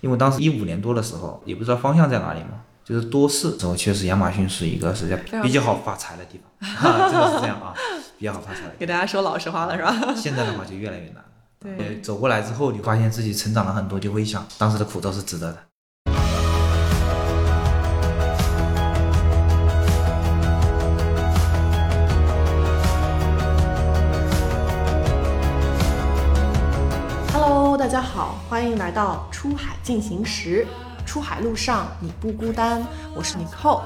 因为当时一五年多的时候，也不知道方向在哪里嘛，就是多事之后，确实亚马逊是一个是比较好发财的地方，真的是这样啊，比较好发财。给大家说老实话了是吧？现在的话就越来越难。对，走过来之后，你发现自己成长了很多，就会想当时的苦都是值得的。欢迎来到出海进行时。出海路上你不孤单，我是 Nicole。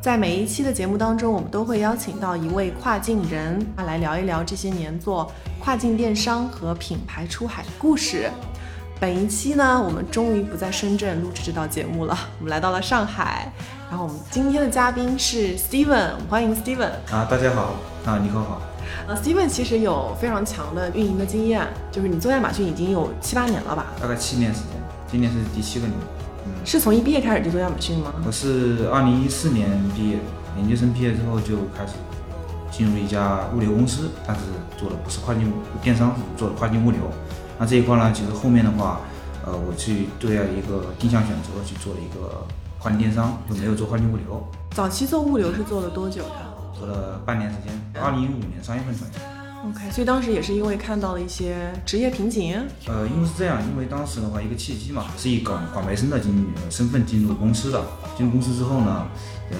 在每一期的节目当中，我们都会邀请到一位跨境人，来聊一聊这些年做跨境电商和品牌出海的故事。本一期呢，我们终于不在深圳录制这档节目了，我们来到了上海。然后我们今天的嘉宾是 Steven，欢迎 Steven。啊，大家好，啊，你好好。呃，Steven 其实有非常强的运营的经验，就是你做亚马逊已经有七八年了吧？大概七年时间，今年是第七个年。嗯，是从一毕业开始就做亚马逊吗？我是二零一四年毕业，研究生毕业之后就开始进入一家物流公司，但是做的不是跨境电商，做的跨境物流。那这一块呢，其实后面的话，呃，我去对了一个定向选择，去做了一个跨境电商，就没有做跨境物流。早期做物流是做了多久的？做了半年时间，二零一五年三月份转业。OK，所以当时也是因为看到了一些职业瓶颈。呃，因为是这样，因为当时的话一个契机嘛，是以广广培生的经身份进入公司的。进入公司之后呢，呃，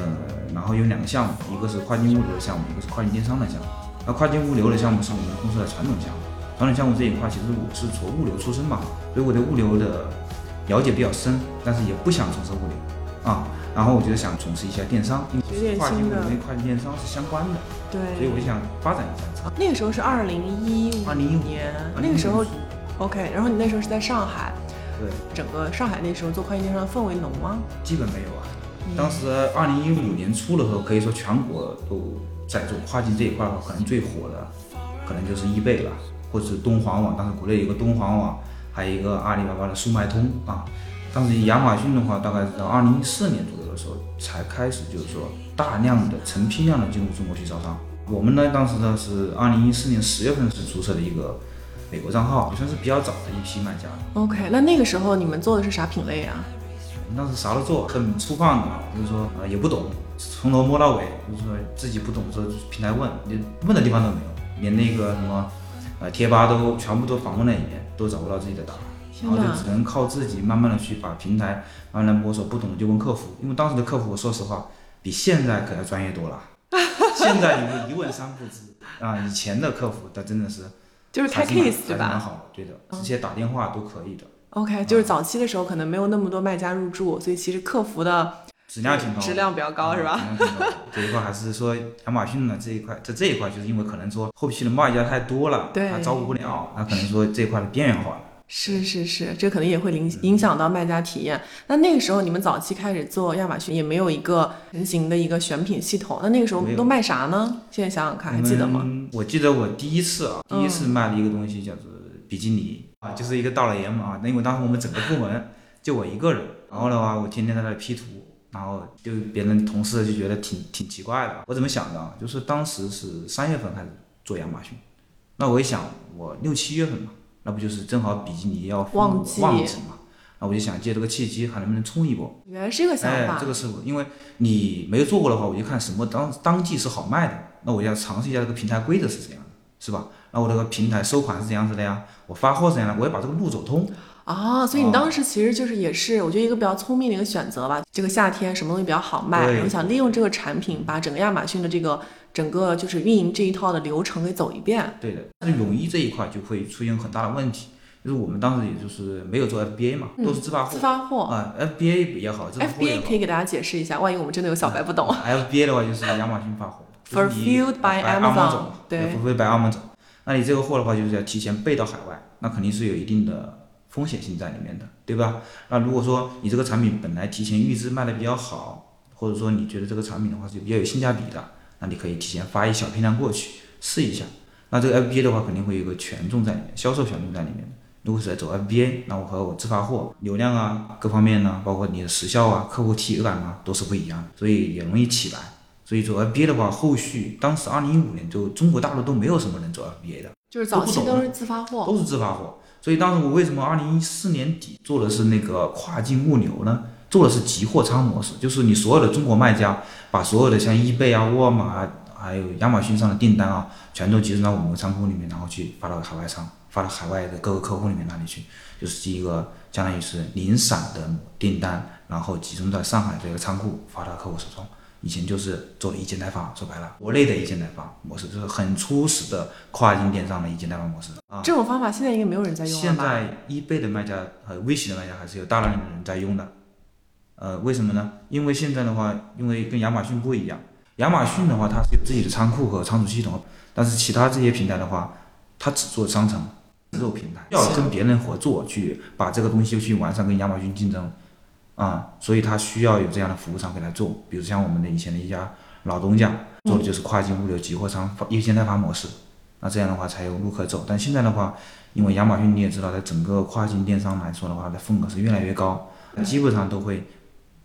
然后有两个项目，一个是跨境物流的项目，一个是跨境电商的项目。那跨境物流的项目是我们公司的传统项目。传统项目这一块，其实我是从物流出身嘛，所以我对物流的了解比较深，但是也不想从事物流啊。然后我就想从事一下电商，跨境跟跨境电商是相关的，对，所以我就想发展一下。那个时候是二零一五年，那个时候，OK。然后你那时候是在上海，对，整个上海那时候做跨境电商的氛围浓吗？基本没有啊。当时二零一五年初的时候，可以说全国都在做跨境这一块的话，可能最火的可能就是易贝了，或者是东皇网。当时国内有个东皇网，还有一个阿里巴巴的速卖通啊。当时亚马逊的话，大概到二零一四年左右的。时候才开始，就是说大量的成批量的进入中国去招商。我们呢，当时呢是二零一四年十月份是注册的一个美国账号，也算是比较早的一批卖家。OK，那那个时候你们做的是啥品类啊？当时啥都做，很粗放的，就是说呃也不懂，从头摸到尾，就是说自己不懂，说平台问，连问的地方都没有，连那个什么呃贴吧都全部都访问了一遍，都找不到自己的答案。然后就只能靠自己慢慢的去把平台慢慢摸索，不懂的就问客服。因为当时的客服，我说实话，比现在可要专业多了。现在有一问三不知啊，以前的客服他真的是就是开 case 对吧？蛮好，对的，直接打电话都可以的。OK，就是早期的时候可能没有那么多卖家入驻，所以其实客服的质量挺高，质量比较高是吧？这一块还是说亚马逊呢这一块，在这一块就是因为可能说后期的卖家太多了，对，他照顾不了，他可能说这一块的边缘化了。是是是，这可能也会影影响到卖家体验。那那个时候你们早期开始做亚马逊，也没有一个成型的一个选品系统。那那个时候都卖啥呢？现在想想看，还记得吗？我记得我第一次啊，第一次卖的一个东西叫做比基尼啊，就是一个大老爷们啊。那因为当时我们整个部门就我一个人，然后的话我天天在那里 P 图，然后就别人同事就觉得挺挺奇怪的。我怎么想的？就是当时是三月份开始做亚马逊，那我一想，我六七月份嘛。那不就是正好比基尼要旺季旺季嘛？那我就想借这个契机，还能不能冲一波？原来是这个想法。哎，这个是因为你没有做过的话，我就看什么当当季是好卖的，那我就要尝试一下这个平台规则是怎样的，是吧？那我这个平台收款是怎样子的呀？我发货怎样的？我要把这个路走通。啊，所以你当时其实就是也是，我觉得一个比较聪明的一个选择吧。这个夏天什么东西比较好卖，然后想利用这个产品把整个亚马逊的这个整个就是运营这一套的流程给走一遍。对的，但是泳衣这一块就会出现很大的问题。就是我们当时也就是没有做 FBA 嘛，都是自发货。自发货啊，FBA 也好，FBA 可以给大家解释一下，万一我们真的有小白不懂。FBA 的话就是亚马逊发货，Fulfilled by Amazon，对，Fulfilled by Amazon。那你这个货的话，就是要提前备到海外，那肯定是有一定的风险性在里面的，对吧？那如果说你这个产品本来提前预支卖的比较好，或者说你觉得这个产品的话是比较有性价比的，那你可以提前发一小批量过去试一下。那这个 FBA 的话，肯定会有一个权重在里面，销售权重在里面的。如果是在走 FBA，那我和我自发货流量啊，各方面呢，包括你的时效啊，客户体验感啊，都是不一样的，所以也容易起来。所以走 FBA 的话，后续当时二零一五年就中国大陆都没有什么人走 FBA 的，就是早期都是自发货，都是自发货。所以当时我为什么二零一四年底做的是那个跨境物流呢？做的是集货仓模式，就是你所有的中国卖家把所有的像易贝啊、沃尔玛啊，还有亚马逊上的订单啊，全都集中到我们的仓库里面，然后去发到海外仓，发到海外的各个客户里面那里去，就是一个相当于是零散的订单，然后集中在上海这个仓库发到客户手中。以前就是做一件代发，说白了，国内的一件代发模式，就是很初始的跨境电商的一件代发模式啊。这种方法现在应该没有人在用了现在易贝的卖家和微信的卖家还是有大量的人在用的。呃，为什么呢？因为现在的话，因为跟亚马逊不一样，亚马逊的话它是有自己的仓库和仓储系统，但是其他这些平台的话，它只做商城，只做平台，要跟别人合作去把这个东西去完善，跟亚马逊竞争。啊，所以他需要有这样的服务商给他做，比如像我们的以前的一家老东家做的就是跨境物流集货仓优先代发模式，那这样的话才有路可走。但现在的话，因为亚马逊你也知道，在整个跨境电商来说的话，它的份额是越来越高，基本上都会，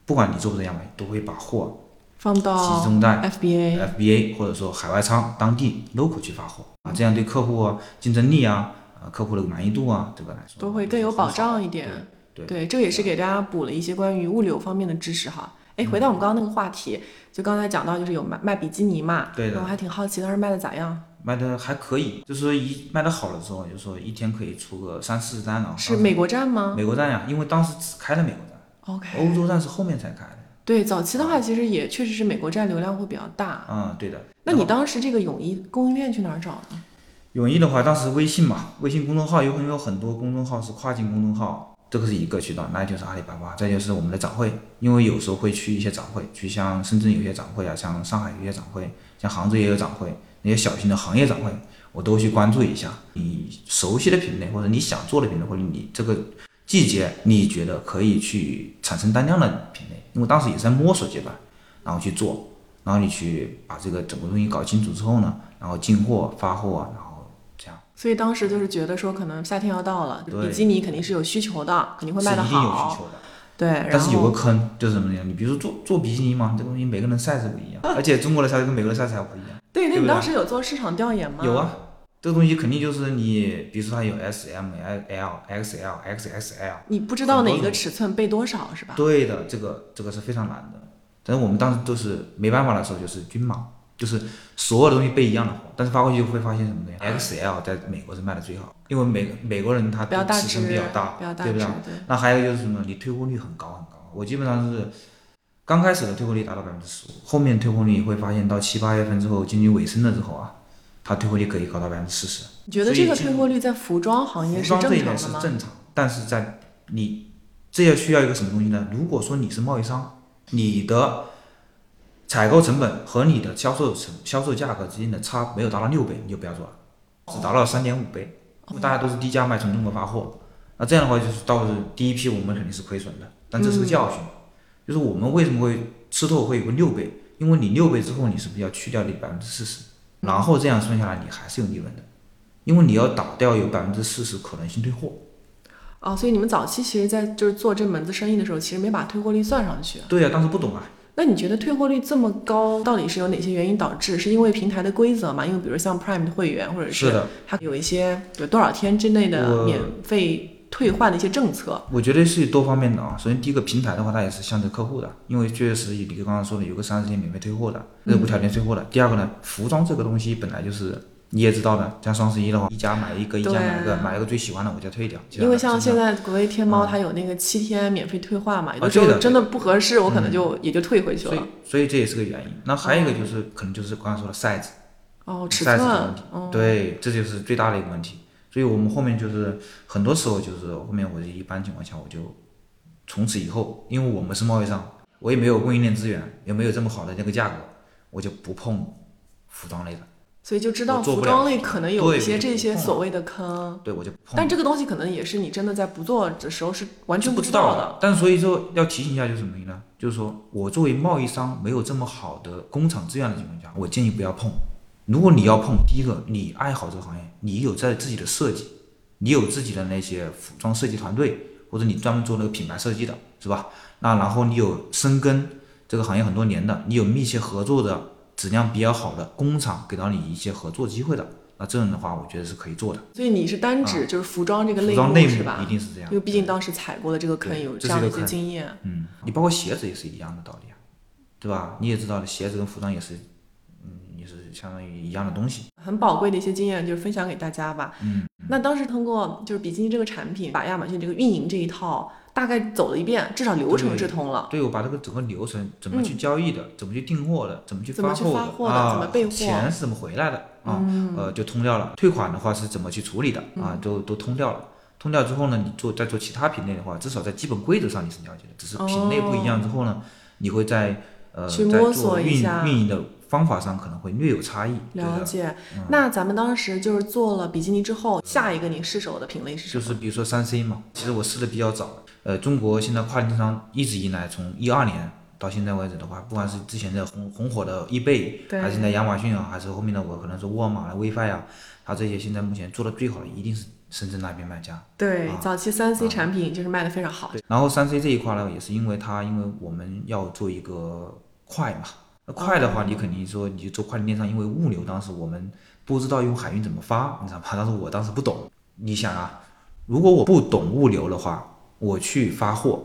不管你做不做亚马逊，都会把货放到集中在 FBA、FBA 或者说海外仓当地 local 去发货。啊，这样对客户啊竞争力啊，啊客户的满意度啊，这个来说都会更有保障一点。对，这个也是给大家补了一些关于物流方面的知识哈。哎，回到我们刚刚那个话题，就刚才讲到就是有卖卖比基尼嘛，对的，我还挺好奇当时卖的咋样？卖的还可以，就是说一卖的好的时候，就是说一天可以出个三四十单了。是美国站吗？美国站呀，因为当时只开了美国站，OK，欧洲站是后面才开的。对，早期的话其实也确实是美国站流量会比较大。嗯，对的。那你当时这个泳衣供应链去哪儿找呢？泳衣的话，当时微信嘛，微信公众号有很有很多公众号是跨境公众号。这个是一个渠道，那就是阿里巴巴，再就是我们的展会，因为有时候会去一些展会，去像深圳有些展会啊，像上海有些展会，像杭州也有展会，那些小型的行业展会，我都去关注一下。你熟悉的品类或者你想做的品类，或者你这个季节你觉得可以去产生单量的品类，因为当时也是在摸索阶段，然后去做，然后你去把这个整个东西搞清楚之后呢，然后进货发货，所以当时就是觉得说，可能夏天要到了，比基尼肯定是有需求的，肯定会卖得好。是一定有需求的。对，但是有个坑，就是什么呢？你比如说做做比基尼嘛，这东西每个人 size 不一样，而且中国的 size 跟美国的 size 还不一样。对，那你当时有做市场调研吗？有啊，这个东西肯定就是你，比如说它有 S、M、L、L、XL、XXL。你不知道哪个尺寸备多少是吧？对的，这个这个是非常难的。但是我们当时都是没办法的时候，就是均码。就是所有的东西备一样的货，但是发过去就会发现什么呢？XL 在美国是卖的最好，因为美美国人他尺寸比较大，对不对？那还有就是什么？你退货率很高很高。我基本上是刚开始的退货率达到百分之十五，后面退货率会发现到七八月份之后，经济尾声了之后啊，它退货率可以高到百分之四十。你觉得这个退货率在服装行业是正常的吗？是正常，但是在你这要需要一个什么东西呢？如果说你是贸易商，你的采购成本和你的销售成销售价格之间的差没有达到六倍，你就不要做了，只达到三点五倍，因为大家都是低价卖从中国发货，那这样的话就是到第一批我们肯定是亏损的，但这是个教训，就是我们为什么会吃透会有个六倍，因为你六倍之后你是不是要去掉你百分之四十，然后这样算下来你还是有利润的，因为你要打掉有百分之四十可能性退货。哦，所以你们早期其实在就是做这门子生意的时候，其实没把退货率算上去。对呀，当时不懂啊。那你觉得退货率这么高，到底是有哪些原因导致？是因为平台的规则吗？因为比如像 Prime 的会员，或者是它有一些有多少天之内的免费退换的一些政策。我觉得是多方面的啊。首先第一个平台的话，它也是向着客户的，因为确实你刚刚说的有个三十天免费退货的，那无条件退货的。第二个呢，服装这个东西本来就是。你也知道的，像双十一的话，一家买一个，一家买一个，买一个最喜欢的我就退掉。因为像现在国内天猫它有那个七天免费退换嘛，有的时候真的不合适，我可能就也就退回去了。所以，所以这也是个原因。那还有一个就是，可能就是刚才说的 size，哦，尺寸的问题。对，这就是最大的一个问题。所以我们后面就是很多时候就是后面我一般情况下我就从此以后，因为我们是贸易商，我也没有供应链资源，也没有这么好的那个价格，我就不碰服装类的。所以就知道服装类可能有一些这些所谓的坑，对我就。但这个东西可能也是你真的在不做的时候是完全不知道的。但所以说要提醒一下，就是什么呢？就是说我作为贸易商没有这么好的工厂资源的情况下，我建议不要碰。如果你要碰，第一个你爱好这个行业，你有在自己的设计，你有自己的那些服装设计团队，或者你专门做那个品牌设计的，是吧？那然后你有深耕这个行业很多年的，你有密切合作的。质量比较好的工厂给到你一些合作机会的，那这样的话，我觉得是可以做的。所以你是单指就是服装这个类啊服装内幕是吧？一定是这样因为毕竟当时踩过的这个坑有这样的一些经验。嗯，你包括鞋子也是一样的道理啊，对吧？你也知道，鞋子跟服装也是，嗯，也是相当于一样的东西。很宝贵的一些经验，就是分享给大家吧。嗯，那当时通过就是比基尼这个产品，把亚马逊这个运营这一套大概走了一遍，至少流程是通了。对，我把这个整个流程怎么去交易的，怎么去订货的，怎么去发货的啊，怎么备货钱是怎么回来的啊，嗯呃，就通掉了。退款的话是怎么去处理的啊，都都通掉了。通掉之后呢，你做再做其他品类的话，至少在基本规则上你是了解的，只是品类不一样之后呢，你会在呃在摸索做运运营的方法上可能会略有差异。了解。嗯那咱们当时就是做了比基尼之后，下一个你试手的品类是什么？就是比如说三 C 嘛，其实我试的比较早。呃，中国现在跨境电商一直以来，从一二年到现在为止的话，不管是之前的红红火的易贝，对还是现在亚马逊啊，还是后面的我可能是沃尔玛的 WiFi 啊，它这些现在目前做的最好的一定是深圳那边卖家。对，啊早期三 C 产品就是卖的非常好。对，然后三 C 这一块呢，也是因为它，因为我们要做一个快嘛，那快的话，你肯定说你就做跨境电商，因为物流当时我们不知道用海运怎么发，你知道吗？当时我当时不懂。你想啊，如果我不懂物流的话，我去发货，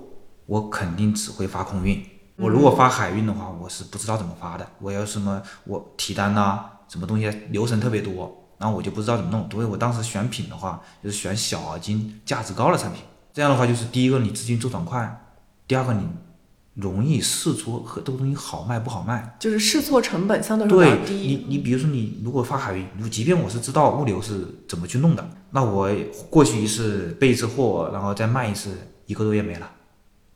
我肯定只会发空运。我如果发海运的话，我是不知道怎么发的。我要什么我提单呐、什么东西流程特别多，然后我就不知道怎么弄。所以我当时选品的话，就是选小而精、价值高的产品。这样的话，就是第一个你资金周转快，第二个你容易试错和这个东西好卖不好卖。就是试错成本相对来说对低。你，你比如说你如果发海运，如即便我是知道物流是怎么去弄的，那我过去一次备一次货，然后再卖一次，一个多月没了。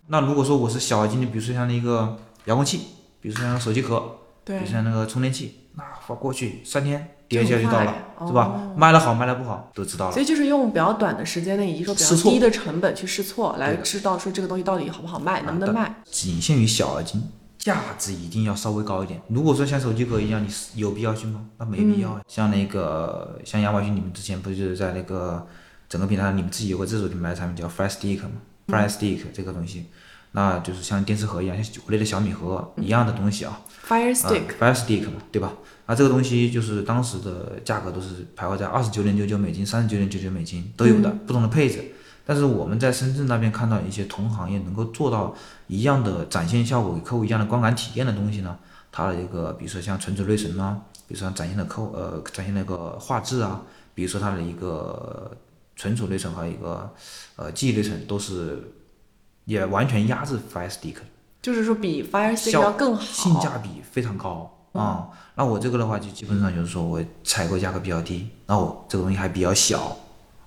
那如果说我是小而精的，比如说像那个遥控器，比如说像手机壳，比对如像那个充电器，那发过去三天第二天就到了，是吧哦？卖的好卖的不好都知道了所。以就是用比较短的时间内，以及说比较低的成本去试错，来知道说这个东西到底好不好卖，能不能卖。仅限于小而精，价值一定要稍微高一点。如果说像手机壳一样，你是有必要去吗？那没必要啊。像那个像亚马逊，你们之前不就是在那个整个平台上，你们自己有个自主品牌的产品叫 Fire Stick 嘛？Fire Stick 这个东西，那就是像电视盒一样，像国内的小米盒一样的东西啊。Fire 啊 Stick，、嘛，对吧？那这个东西就是当时的价格都是徘徊在二十九点九九美金、三十九点九九美金都有的，不同的配置。但是我们在深圳那边看到一些同行业能够做到一样的展现效果，给客户一样的观感体验的东西呢，它的一个比如说像存储内存啊，比如说展现的客户呃展现那个画质啊，比如说它的一个存储内存和一个呃记忆内存都是也完全压制 Fire Stick。就是说比 Fire Stick 要更好。性价比非常高啊、那我这个的话，就基本上就是说我采购价格比较低，然后我这个东西还比较小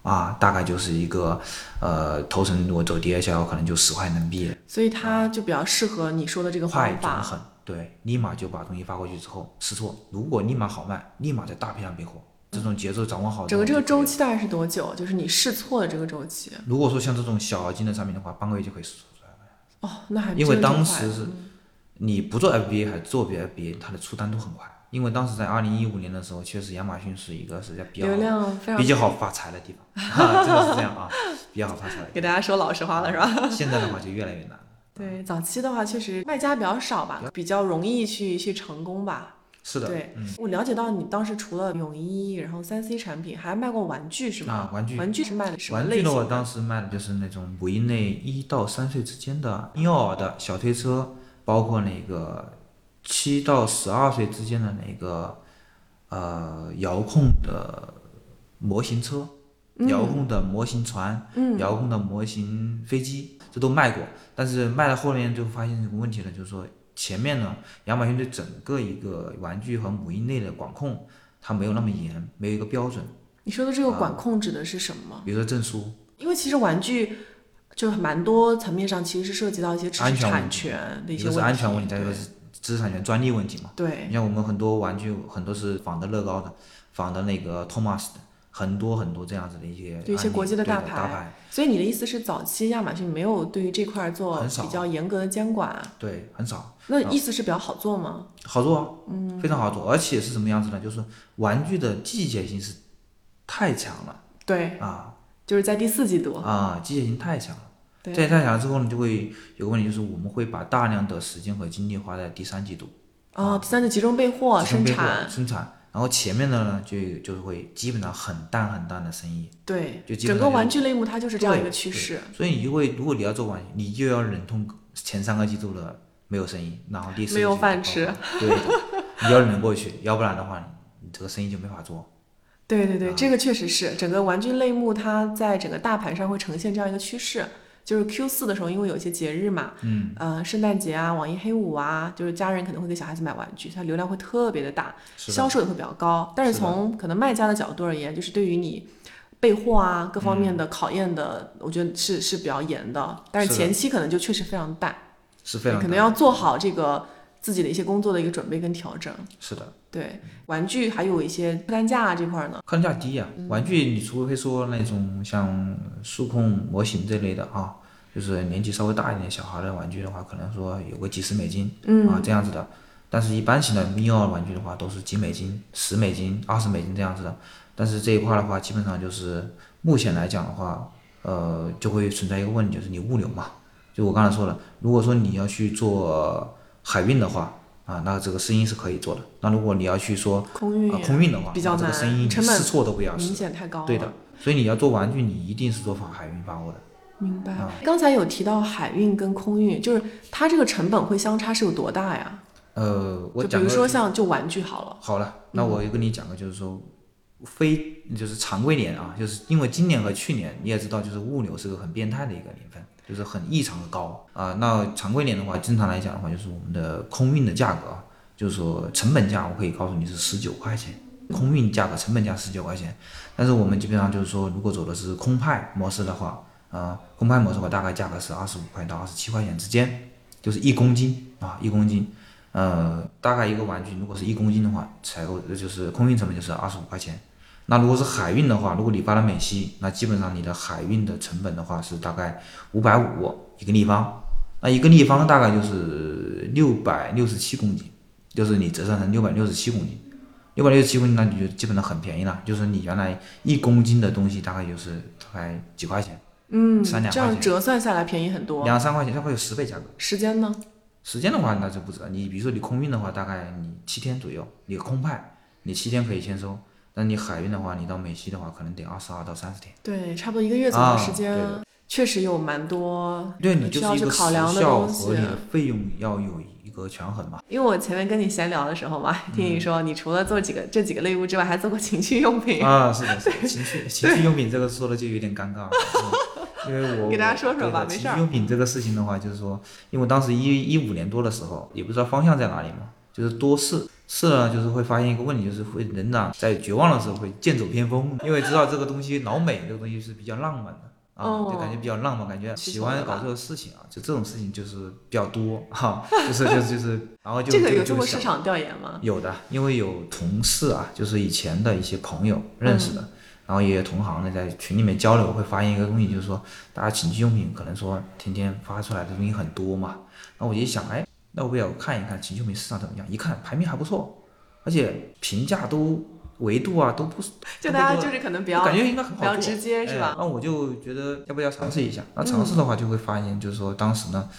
啊，大概就是一个呃头层，我走 DHL 可能就十块能毕业，所以它就比较适合你说的这个快方法。准狠，对，立马就把东西发过去之后试错，如果立马好卖，立马在大批量备货，这种节奏掌握好。整个这个周，期大概是多久？就是你试错的这个周期。如果说像这种小而精的产品的话，半个月就可以试错出来。哦，那还因为当时是你不做 FBA 还做 FBA，它的出单都很快。因为当时在二零一五年的时候，确实亚马逊是一个是在比较流量非常比较好发财的地方，啊、真的是这样啊，比较好发财的给大家说老实话了是吧？现在的话就越来越难。对，早期的话确实卖家比较少吧，比较容易去去成功吧。是的，对，嗯我了解到你当时除了泳衣，然后三 C 产品，还卖过玩具是吗？啊，玩具玩具是卖的什么玩具的话，类型的？当时卖的就是那种母婴类一到三岁之间的婴幼儿的小推车，包括那个七到十二岁之间的那个呃遥控的模型车、遥控的模型船、嗯遥控的模型飞机，这都卖过。但是卖到后面就发现一个问题了，就是说前面呢，亚马逊对整个一个玩具和母婴类的管控，它没有那么严，没有一个标准。你说的这个啊管控指的是什么？比如说证书，因为其实玩具就蛮多层面上其实是涉及到一些知识产权的一些问题。是安全问题，再一个是知识产权专利问题嘛。对你像我们很多玩具，很多是仿的乐高的，仿的那个 Thomas 的，很多很多这样子的一些，对一些国际的大牌所以你的意思是，早期亚马逊没有对于这块做比较严格的监管，对，很少，那意思是比较好做吗？好做啊，嗯，非常好做，而且是什么样子呢？就是玩具的季节性是太强了对，啊。就是在第四季度，啊，季节性太强了。对。这太强了之后呢，就会有个问题，就是我们会把大量的时间和精力花在第三季度。啊，第三季集中备货生产，生产，然后前面的呢就就是会基本上很淡很淡的生意，对，就整个玩具类目它就是这样一个趋势。所以你就会如果你要做玩具，你就要忍痛前三个季度的没有生意，然后第四个没有季度饭吃，对的，你要忍过去，要不然的话你这个生意就没法做。对对对，啊这个确实是整个玩具类目，它在整个大盘上会呈现这样一个趋势。就是 Q 四的时候，因为有一些节日嘛，嗯，呃，圣诞节啊、网易黑五啊，就是家人可能会给小孩子买玩具，它流量会特别的大，的销售也会比较高。但是从可能卖家的角度而言，就是对于你备货啊各方面的考验的，我觉得是是比较严的。但是前期可能就确实非常淡，是非常可能要做好这个自己的一些工作的一个准备跟调整。是的。对，玩具还有一些客单价啊这块儿呢，客单价低呀、嗯玩具你除非说那种像数控模型这类的啊，就是年纪稍微大一点小孩的玩具的话，可能说有个几十美金，嗯啊这样子的。但是一般型的密钥玩具的话，都是几美金、十美金、二十美金这样子的。但是这一块的话，基本上就是目前来讲的话，呃，就会存在一个问题，就是你物流嘛。就我刚才说了，如果说你要去做海运的话，啊，那这个声音是可以做的。那如果你要去说空运啊，空运的话，比较那这个难生意你成本试错都不要明。显太高了。对的，所以你要做玩具，你一定是做发海运发货的。明白啊。刚才有提到海运跟空运，就是它这个成本会相差是有多大呀？呃，我讲个如说像就玩具好了，好了，那我就跟你讲个，就是说，非就是常规年啊，就是因为今年和去年你也知道，就是物流是个很变态的一个年份，就是很异常的高啊、那常规年的话，正常来讲的话，就是我们的空运的价格，就是说成本价，我可以告诉你是十九块钱，空运价格成本价十九块钱。但是我们基本上就是说，如果走的是空派模式的话，啊、空派模式的话，大概价格是二十五块到二十七块钱之间，就是一公斤啊，一公斤。呃，大概一个玩具如果是一公斤的话，采购就是空运成本就是二十五块钱。那如果是海运的话，如果你发到美西，那基本上你的海运的成本的话是大概五百五一个立方，那一个立方大概就是六百六十七公斤，就是你折算成六百六十七公斤。六百六十七公斤，那你就基本上很便宜了，就是你原来一公斤的东西大概就是大概几块钱，嗯，三两块钱这样折算下来便宜很多。两三块钱，它会有十倍价格。时间呢？时间的话，那就不知道。你比如说你空运的话，大概你七天左右，你空派你七天可以签收，但你海运的话，你到美西的话，可能得二十二到三十天。对，差不多一个月左右的时啊间，对确实有蛮多对你就需要去是一个时考量的效东西和你的费用要有一个权衡嘛。因为我前面跟你闲聊的时候嘛，听你说你除了做几个这几个类目之外，还做过情趣用品。啊，是的，是的，情趣情趣用品这个说的就有点尴尬因为我 给大家说说吧没事儿情趣用品这个事情的话，就是说，因为当时一一五年多的时候，也不知道方向在哪里嘛，就是多试试了，就是会发现一个问题，就是会人呐在绝望的时候会剑走偏锋，因为知道这个东西老美这个东西是比较浪漫的。啊，哦就感觉比较浪漫，感觉喜欢搞这个事情啊，就这种事情就是比较多哈，就是就是就是，然后就这个有做过市场调研吗？有的，因为有同事啊，就是以前的一些朋友认识的，嗯然后也有同行的在群里面交流，会发现一个东西，就是说大家情趣用品可能说天天发出来的东西很多嘛，那我就一想，哎，那我不要看一看情趣用品市场怎么样？一看排名还不错，而且评价都维度啊都不是，就大家就是可能比较感觉应该很比较直接是吧哎那我就觉得要不要尝试一下？那尝试的话，就会发现，就是说当时呢，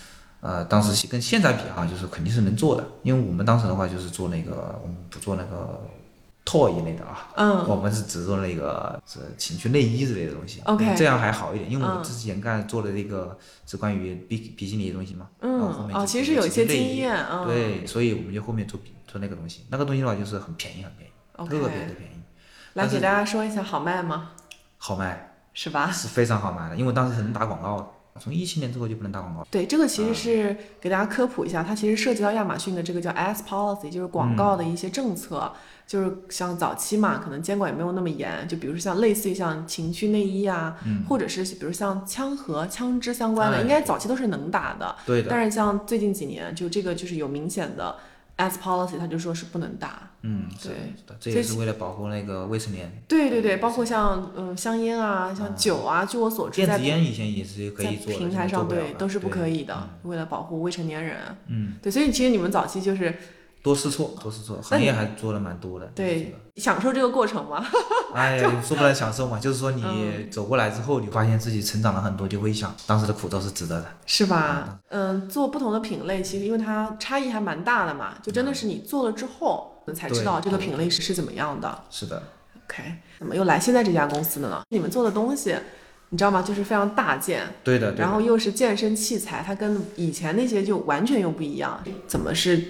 呃，当时跟现在比哈、就是肯定是能做的，因为我们当时的话就是做那个，我们不做那个 toy 一类的啊，嗯，我们是只做那个是情趣内衣之类的东西 OK 这样还好一点，因为我嗯之前干做的那个是关于比比基尼的东西嘛，嗯哦，其实是有一些经验啊。嗯对，所以我们就后面做做那个东西，那个东西的话就是很便宜很便宜特别的便宜，来给大家说一下好卖吗？好卖。是吧？是非常好卖的，因为当时是能打广告的。从一七年之后就不能打广告了。对，这个其实是给大家科普一下，它其实涉及到亚马逊的这个叫 Ads Policy，就是广告的一些政策。就是像早期嘛，可能监管也没有那么严，就比如说像类似于像情趣内衣啊，或者是比如像枪和、枪支相关的，哎应该早期都是能打的。对的，但是像最近几年，就这个就是有明显的 Ads Policy，他就说是不能打。嗯，对，这也是为了保护那个未成年。对对对，包括像嗯香烟啊、像酒啊，据我所知，电在子烟以前也是可以做的，平台上对都是不可以的，为了保护未成年人。嗯，对，所以其实你们早期就是多试错，多试错，行业还做了蛮多的。对享受这个过程嘛。这个，哎呀，说不来享受嘛，就是说你嗯走过来之后，你发现自己成长了很多，就会想当时的苦都是值得的。是吧？嗯，做不同的品类，其实因为它差异还蛮大的嘛，就真的是你做了之后，才知道这个品类是是怎么样的。是的，OK，怎么又来现在这家公司的呢？你们做的东西，你知道吗？就是非常大件，对的，对的然后又是健身器材，它跟以前那些就完全又不一样。怎么是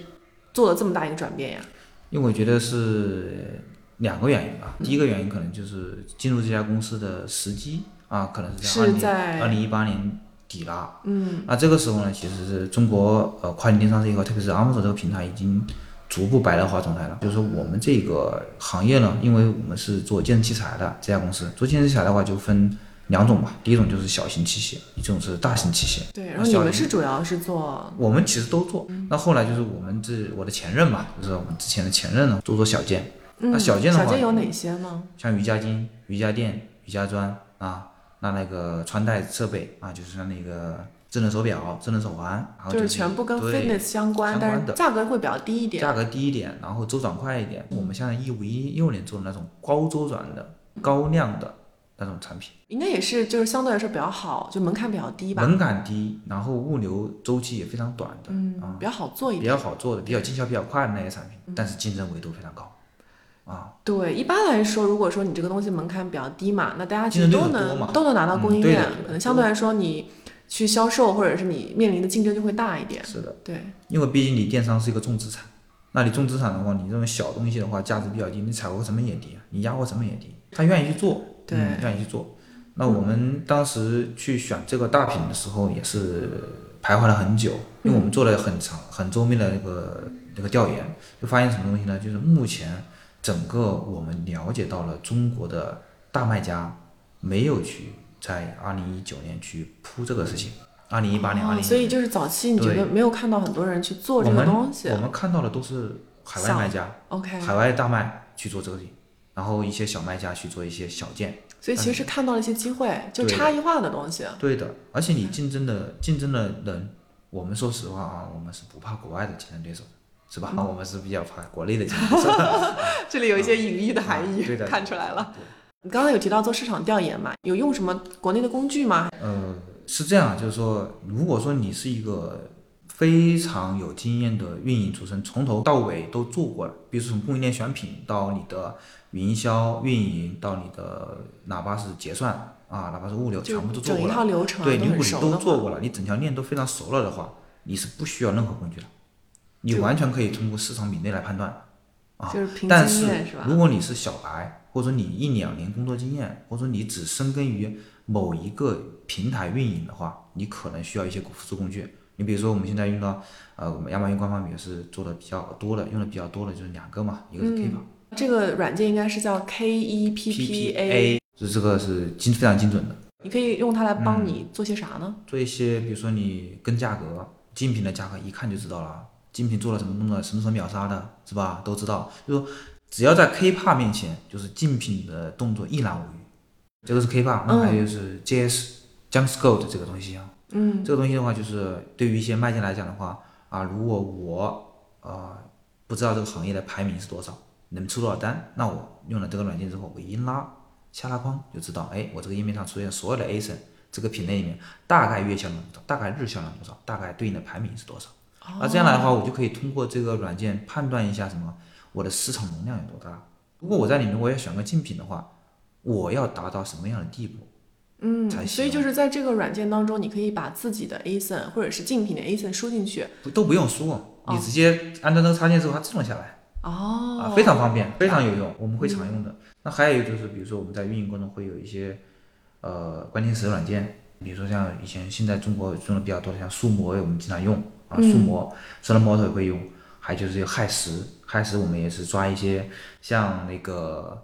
做了这么大一个转变呀？因为我觉得是两个原因吧。第一个原因可能就是进入这家公司的时机啊，可能是是在二零在二零一八年底了。嗯，那这个时候呢，其实是中国呃跨境电商这一块，特别是阿姆索这个平台已经逐步白热化状态了。就是说我们这个行业呢，因为我们是做健身器材的这家公司，做健身器材的话就分两种吧。第一种就是小型器械，一种是大型器械。对。然后你们是主要是做我们其实都做。那后来就是我们这我的前任嘛，就是我们之前的前任呢，做做小件。嗯那小件的话小件有哪些呢？像瑜伽巾、瑜伽垫、瑜伽砖啊，那那个穿戴设备啊，就是像那个智能手表、智能手环，然后就是是全部跟对 fitness 相关，但是相关的价格会比较低一点。价格低一点，然后周转快一点。我们像一五一六年做的那种高周转的、高量的那种产品，应该也是就是相对来说比较好，就门槛比较低吧。门槛低，然后物流周期也非常短的，嗯啊，比较好做一点比。较好做的、比较经销比较快的那些产品，但是竞争维度非常高，啊，对，一般来说，如果说你这个东西门槛比较低嘛，那大家其实都能都能拿到供应链可能相对来说你去销售或者是你面临的竞争就会大一点。是的。对，因为毕竟你电商是一个重资产，那你重资产的话，你这种小东西的话，价值比较低，你采购成本也低，你压货成本也低，他愿意去做，对。嗯，愿意去做。那我们当时去选这个大品的时候，也是徘徊了很久，因为我们做了很长、很周密的那个那个调研，就发现什么东西呢？就是目前整个我们了解到了中国的大卖家没有去在二零一九年去铺这个事情，二零一八年、二零哦所以就是早期你觉得没有看到很多人去做这个东西。我们看到的都是海外卖家、，OK，海外大卖去做这个事情，然后一些小卖家去做一些小件。所以其实是看到了一些机会，就差异化的东西。对的，而且你竞争的竞争的人，我们说实话啊，我们是不怕国外的竞争对手，是吧？我们是比较怕国内的竞争对手。这里有一些隐喻的含义，对的看出来了。你刚刚有提到做市场调研嘛？有用什么国内的工具吗？呃，是这样，就是说，如果说你是一个非常有经验的运营出身，从头到尾都做过了，比如说从供应链选品到你的营销运营，到你的哪怕是结算啊，哪怕是物流，全部都做整一过了。套流程对，如果你都做过了，你整条链都非常熟了的话，你是不需要任何工具的，你完全可以通过市场比类来判断。啊就是凭但是经验是吧？如果你是小白，或者说你一两年工作经验，或者说你只深耕于某一个平台运营的话，你可能需要一些辅助工具。你比如说我们现在用到，呃，我们亚马逊官方也是做的比较多的，用的比较多的就是两个嘛，一个是 Keep、这个软件应该是叫 K E P P A，PPA，就这个是精非常精准的。你可以用它来嗯帮你做些啥呢？做一些，比如说你跟价格，竞品的价格一看就知道了，竞品做了什么动作，什么时候秒杀的，是吧？都知道。就说只要在 K p a 面前，就是竞品的动作一览无余。这个是 K p a，那还有就是 JS、JumpScott 这个东西啊。嗯，这个东西的话，就是对于一些卖家来讲的话，啊，如果我呃不知道这个行业的排名是多少，能出多少单，那我用了这个软件之后，我一拉下拉框就知道，哎，我这个页面上出现所有的 A 省这个品类里面，大概月销量多少，大概日销量多少，大概对应的排名是多少。那这样来的话，我就可以通过这个软件判断一下什么我的市场容量有多大。如果我在里面我要选个竞品的话，我要达到什么样的地步？嗯，才所以就是在这个软件当中，你可以把自己的 ASIN 或者是竞品的 ASIN 输进去。不都不用输，你直接安装那个插件之后，它自动下来。哦，啊，非常方便，非常有用，我们会常用的。那还有就是，比如说我们在运营过程中会有一些呃关键词软件，比如说像以前现在中国用的比较多的，像数模，我们经常用啊，数模、s m o t o 也会用，还有就是有亥时，亥时我们也是抓一些像那个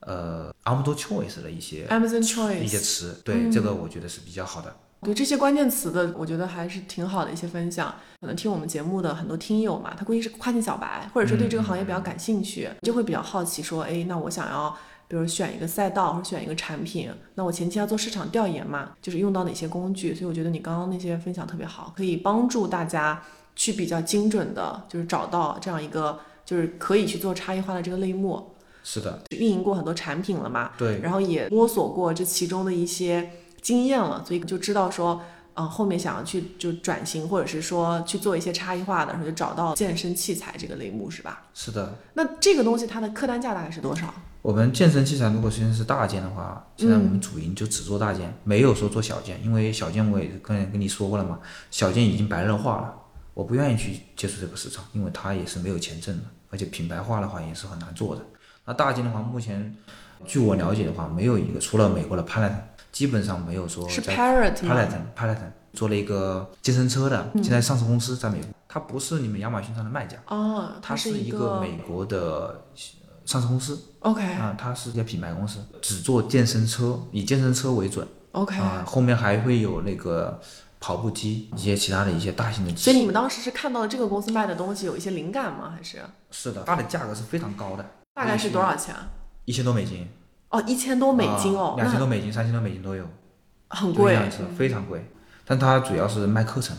呃 Amazon Choice 的一些 Amazon Choice，一些词，对、这个我觉得是比较好的。对这些关键词的，我觉得还是挺好的一些分享。可能听我们节目的很多听友嘛，他估计是跨境小白，或者说对这个行业比较感兴趣，就会比较好奇说，哎，那我想要。比如选一个赛道或者选一个产品，那我前期要做市场调研嘛，就是用到哪些工具。所以我觉得你刚刚那些分享特别好，可以帮助大家去比较精准的，就是找到这样一个就是可以去做差异化的这个类目。是的，运营过很多产品了嘛，对，然后也摸索过这其中的一些经验了，所以就知道说嗯、呃后面想要去就转型，或者是说去做一些差异化的，然后就找到健身器材这个类目是吧？是的，那这个东西它的客单价大概是多少？我们健身器材如果现在是大件的话，现在我们主营就只做大件，没有说做小件，因为小件我也跟跟你说过了嘛，小件已经白热化了，我不愿意去接触这个市场，因为它也是没有钱挣的，而且品牌化的话也是很难做的。那大金的话，目前据我了解的话，没有一个除了美国的 Peloton，基本上没有说是在 Parrot 吗？Peloton Peloton 做了一个健身车的，现在上市公司在美国，它不是你们亚马逊上的卖家，哦，它是一个美国的呃上市公司。OK 啊，它是一家品牌公司，只做健身车，以健身车为准 OK，、啊。后面还会有那个跑步机，一些其他的一些大型的机器。所以你们当时是看到了这个公司卖的东西有一些灵感吗？还是是的，它的价格是非常高的，大概是多少钱？一千多美金，哦，一千多美金哦，两千、多美金、三千多美金都有，很贵非常贵。但它主要是卖课程，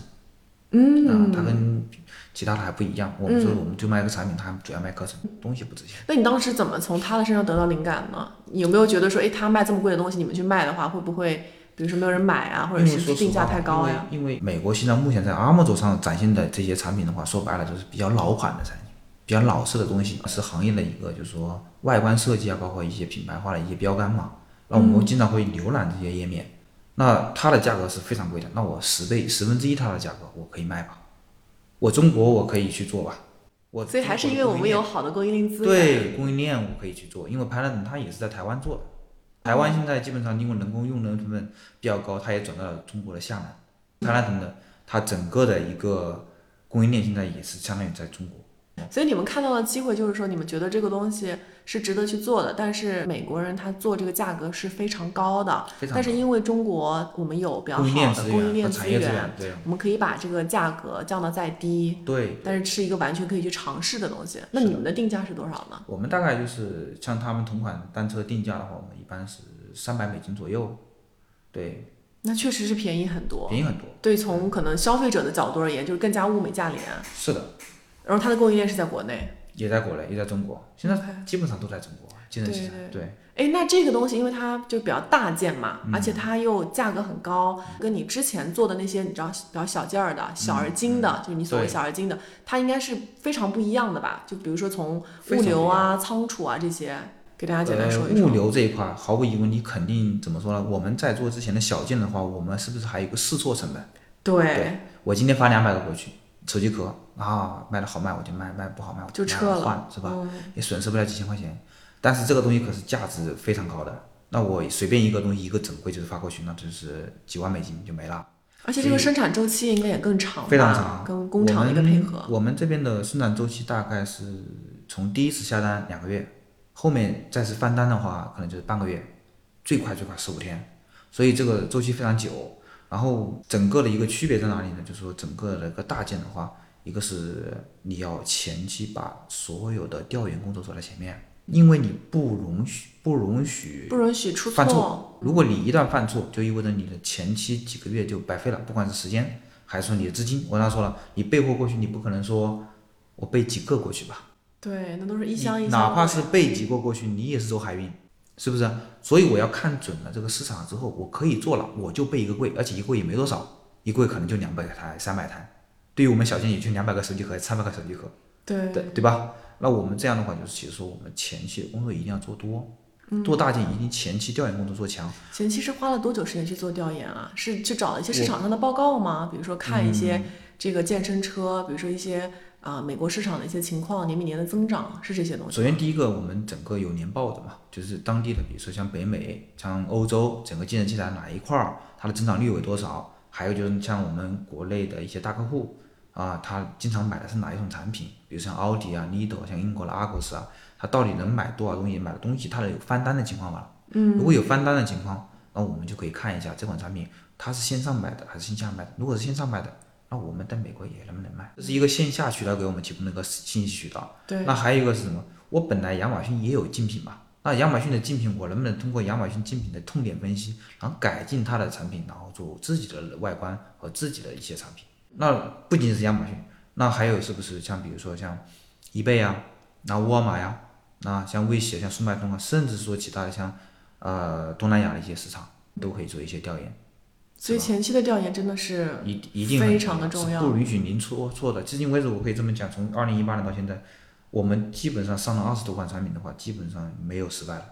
嗯，啊，它跟其他的还不一样。我们说我们就卖个产品，它主要卖课程，东西不值钱。那你当时怎么从他的身上得到灵感呢？你有没有觉得说，哎，他卖这么贵的东西，你们去卖的话，会不会，比如说没有人买啊，或者因为说定价太高呀？因为因为美国现在目前在 Amazon 上展现的这些产品的话，说白了就是比较老款的产品，比较老式的东西，是行业的一个就是说外观设计啊，包括一些品牌化的一些标杆嘛。那我们经常会浏览这些页面，那它的价格是非常贵的，那我十倍十分之一它的价格我可以卖吧？我中国我可以去做吧？我所以还是因为我们有好的供应链资源。对。供应链我可以去做，因为 Peloton 它也是在台湾做的。台湾现在基本上因为人工用能成本比较高，它也转到了中国的厦门。Peloton 的它整个的一个供应链现在也是相当于在中国。所以你们看到的机会就是说，你们觉得这个东西是值得去做的，但是美国人他做这个价格是非常高的，但是因为中国我们有比较好的供应链资源我们可以把这个价格降到再低，对。但是是一个完全可以去尝试的东西。那你们的定价是多少呢？我们大概就是像他们同款单车定价的话，我们一般是三百美金左右，对，那确实是便宜很多。便宜很多。对，从可能消费者的角度而言，就是更加物美价廉。是的，然后它的供应链是在国内。也在国内，也在中国，现在基本上都在中国。健身器材，对对，哎，那这个东西因为它就比较大件嘛，嗯而且它又价格很高，跟你之前做的那些你知道比较小件儿的、小而精的，就是你所谓小而精的，它应该是非常不一样的吧？就比如说从物流啊、仓储啊这些，给大家简单说一呃，物流这一块，毫无疑问，你肯定怎么说呢？我们在做之前的小件的话，我们是不是还有一个试错成本？对，我今天发两百个过去，手机壳啊，卖的好卖我就卖，卖不好卖我就撤了换，是吧？嗯也损失不了几千块钱。但是这个东西可是价值非常高的，那我随便一个东西一个整柜就是发过去，那就是几万美金就没了，而且这个生产周期应该也更长，非常长。跟工厂的一个配合。我们这边的生产周期大概是从第一次下单两个月，后面再次翻单的话，可能就是半个月，最快最快十五天，所以这个周期非常久。然后整个的一个区别在哪里呢？就是说整个的一个大件的话，一个是你要前期把所有的调研工作做在前面，因为你不容许不容许不允许出犯错错。如果你一旦犯错，就意味着你的前期几个月就白费了，不管是时间还是说你的资金。我刚才说了，你备货过去，你不可能说我备几个过去吧，对，那都是一箱一箱哪怕是备几个过去，你也是走海运，是不是？所以我要看准了这个市场之后，我可以做了，我就备一个柜，而且一个柜也没多少，一柜可能就两百台、三百台。对于我们小件也就两百个手机壳、三百个手机壳，对对对吧？那我们这样的话，就是其实说我们前期的工作一定要做多，做大件一定前期调研工作做强。前期是花了多久时间去做调研啊？是去找了一些市场上的报告吗？比如说看一些这个健身车，比如说一些啊、美国市场的一些情况，年比年的增长，是这些东西。首先第一个，我们整个有年报的嘛，就是当地的，比如说像北美、像欧洲，整个健身器材哪一块儿它的增长率为多少？还有就是像我们国内的一些大客户啊，他经常买的是哪一种产品？比如像奥迪啊、Lido，像英国的 Argos 啊，他到底能买多少东西？买的东西它的有翻单的情况吗？嗯，如果有翻单的情况，那我们就可以看一下这款产品它是线上买的还是线下买的。如果是线上买的，那我们在美国也能不能卖？这是一个线下渠道给我们提供的一个信息渠道。对，那还有一个是什么？我本来亚马逊也有竞品嘛，那亚马逊的竞品，我能不能通过亚马逊竞品的痛点分析，然后改进它的产品，然后做自己的外观和自己的一些产品？那不仅仅是亚马逊，那还有是不是像比如说像易贝啊，那沃尔玛呀，那像微企、像速卖通啊，甚至说其他的像呃东南亚的一些市场，都可以做一些调研。所以前期的调研真的是一一定非常的重重要是不允许您出错的。至今为止，我可以这么讲，从二零一八年到现在，我们基本上上了二十多款产品的话，基本上没有失败了，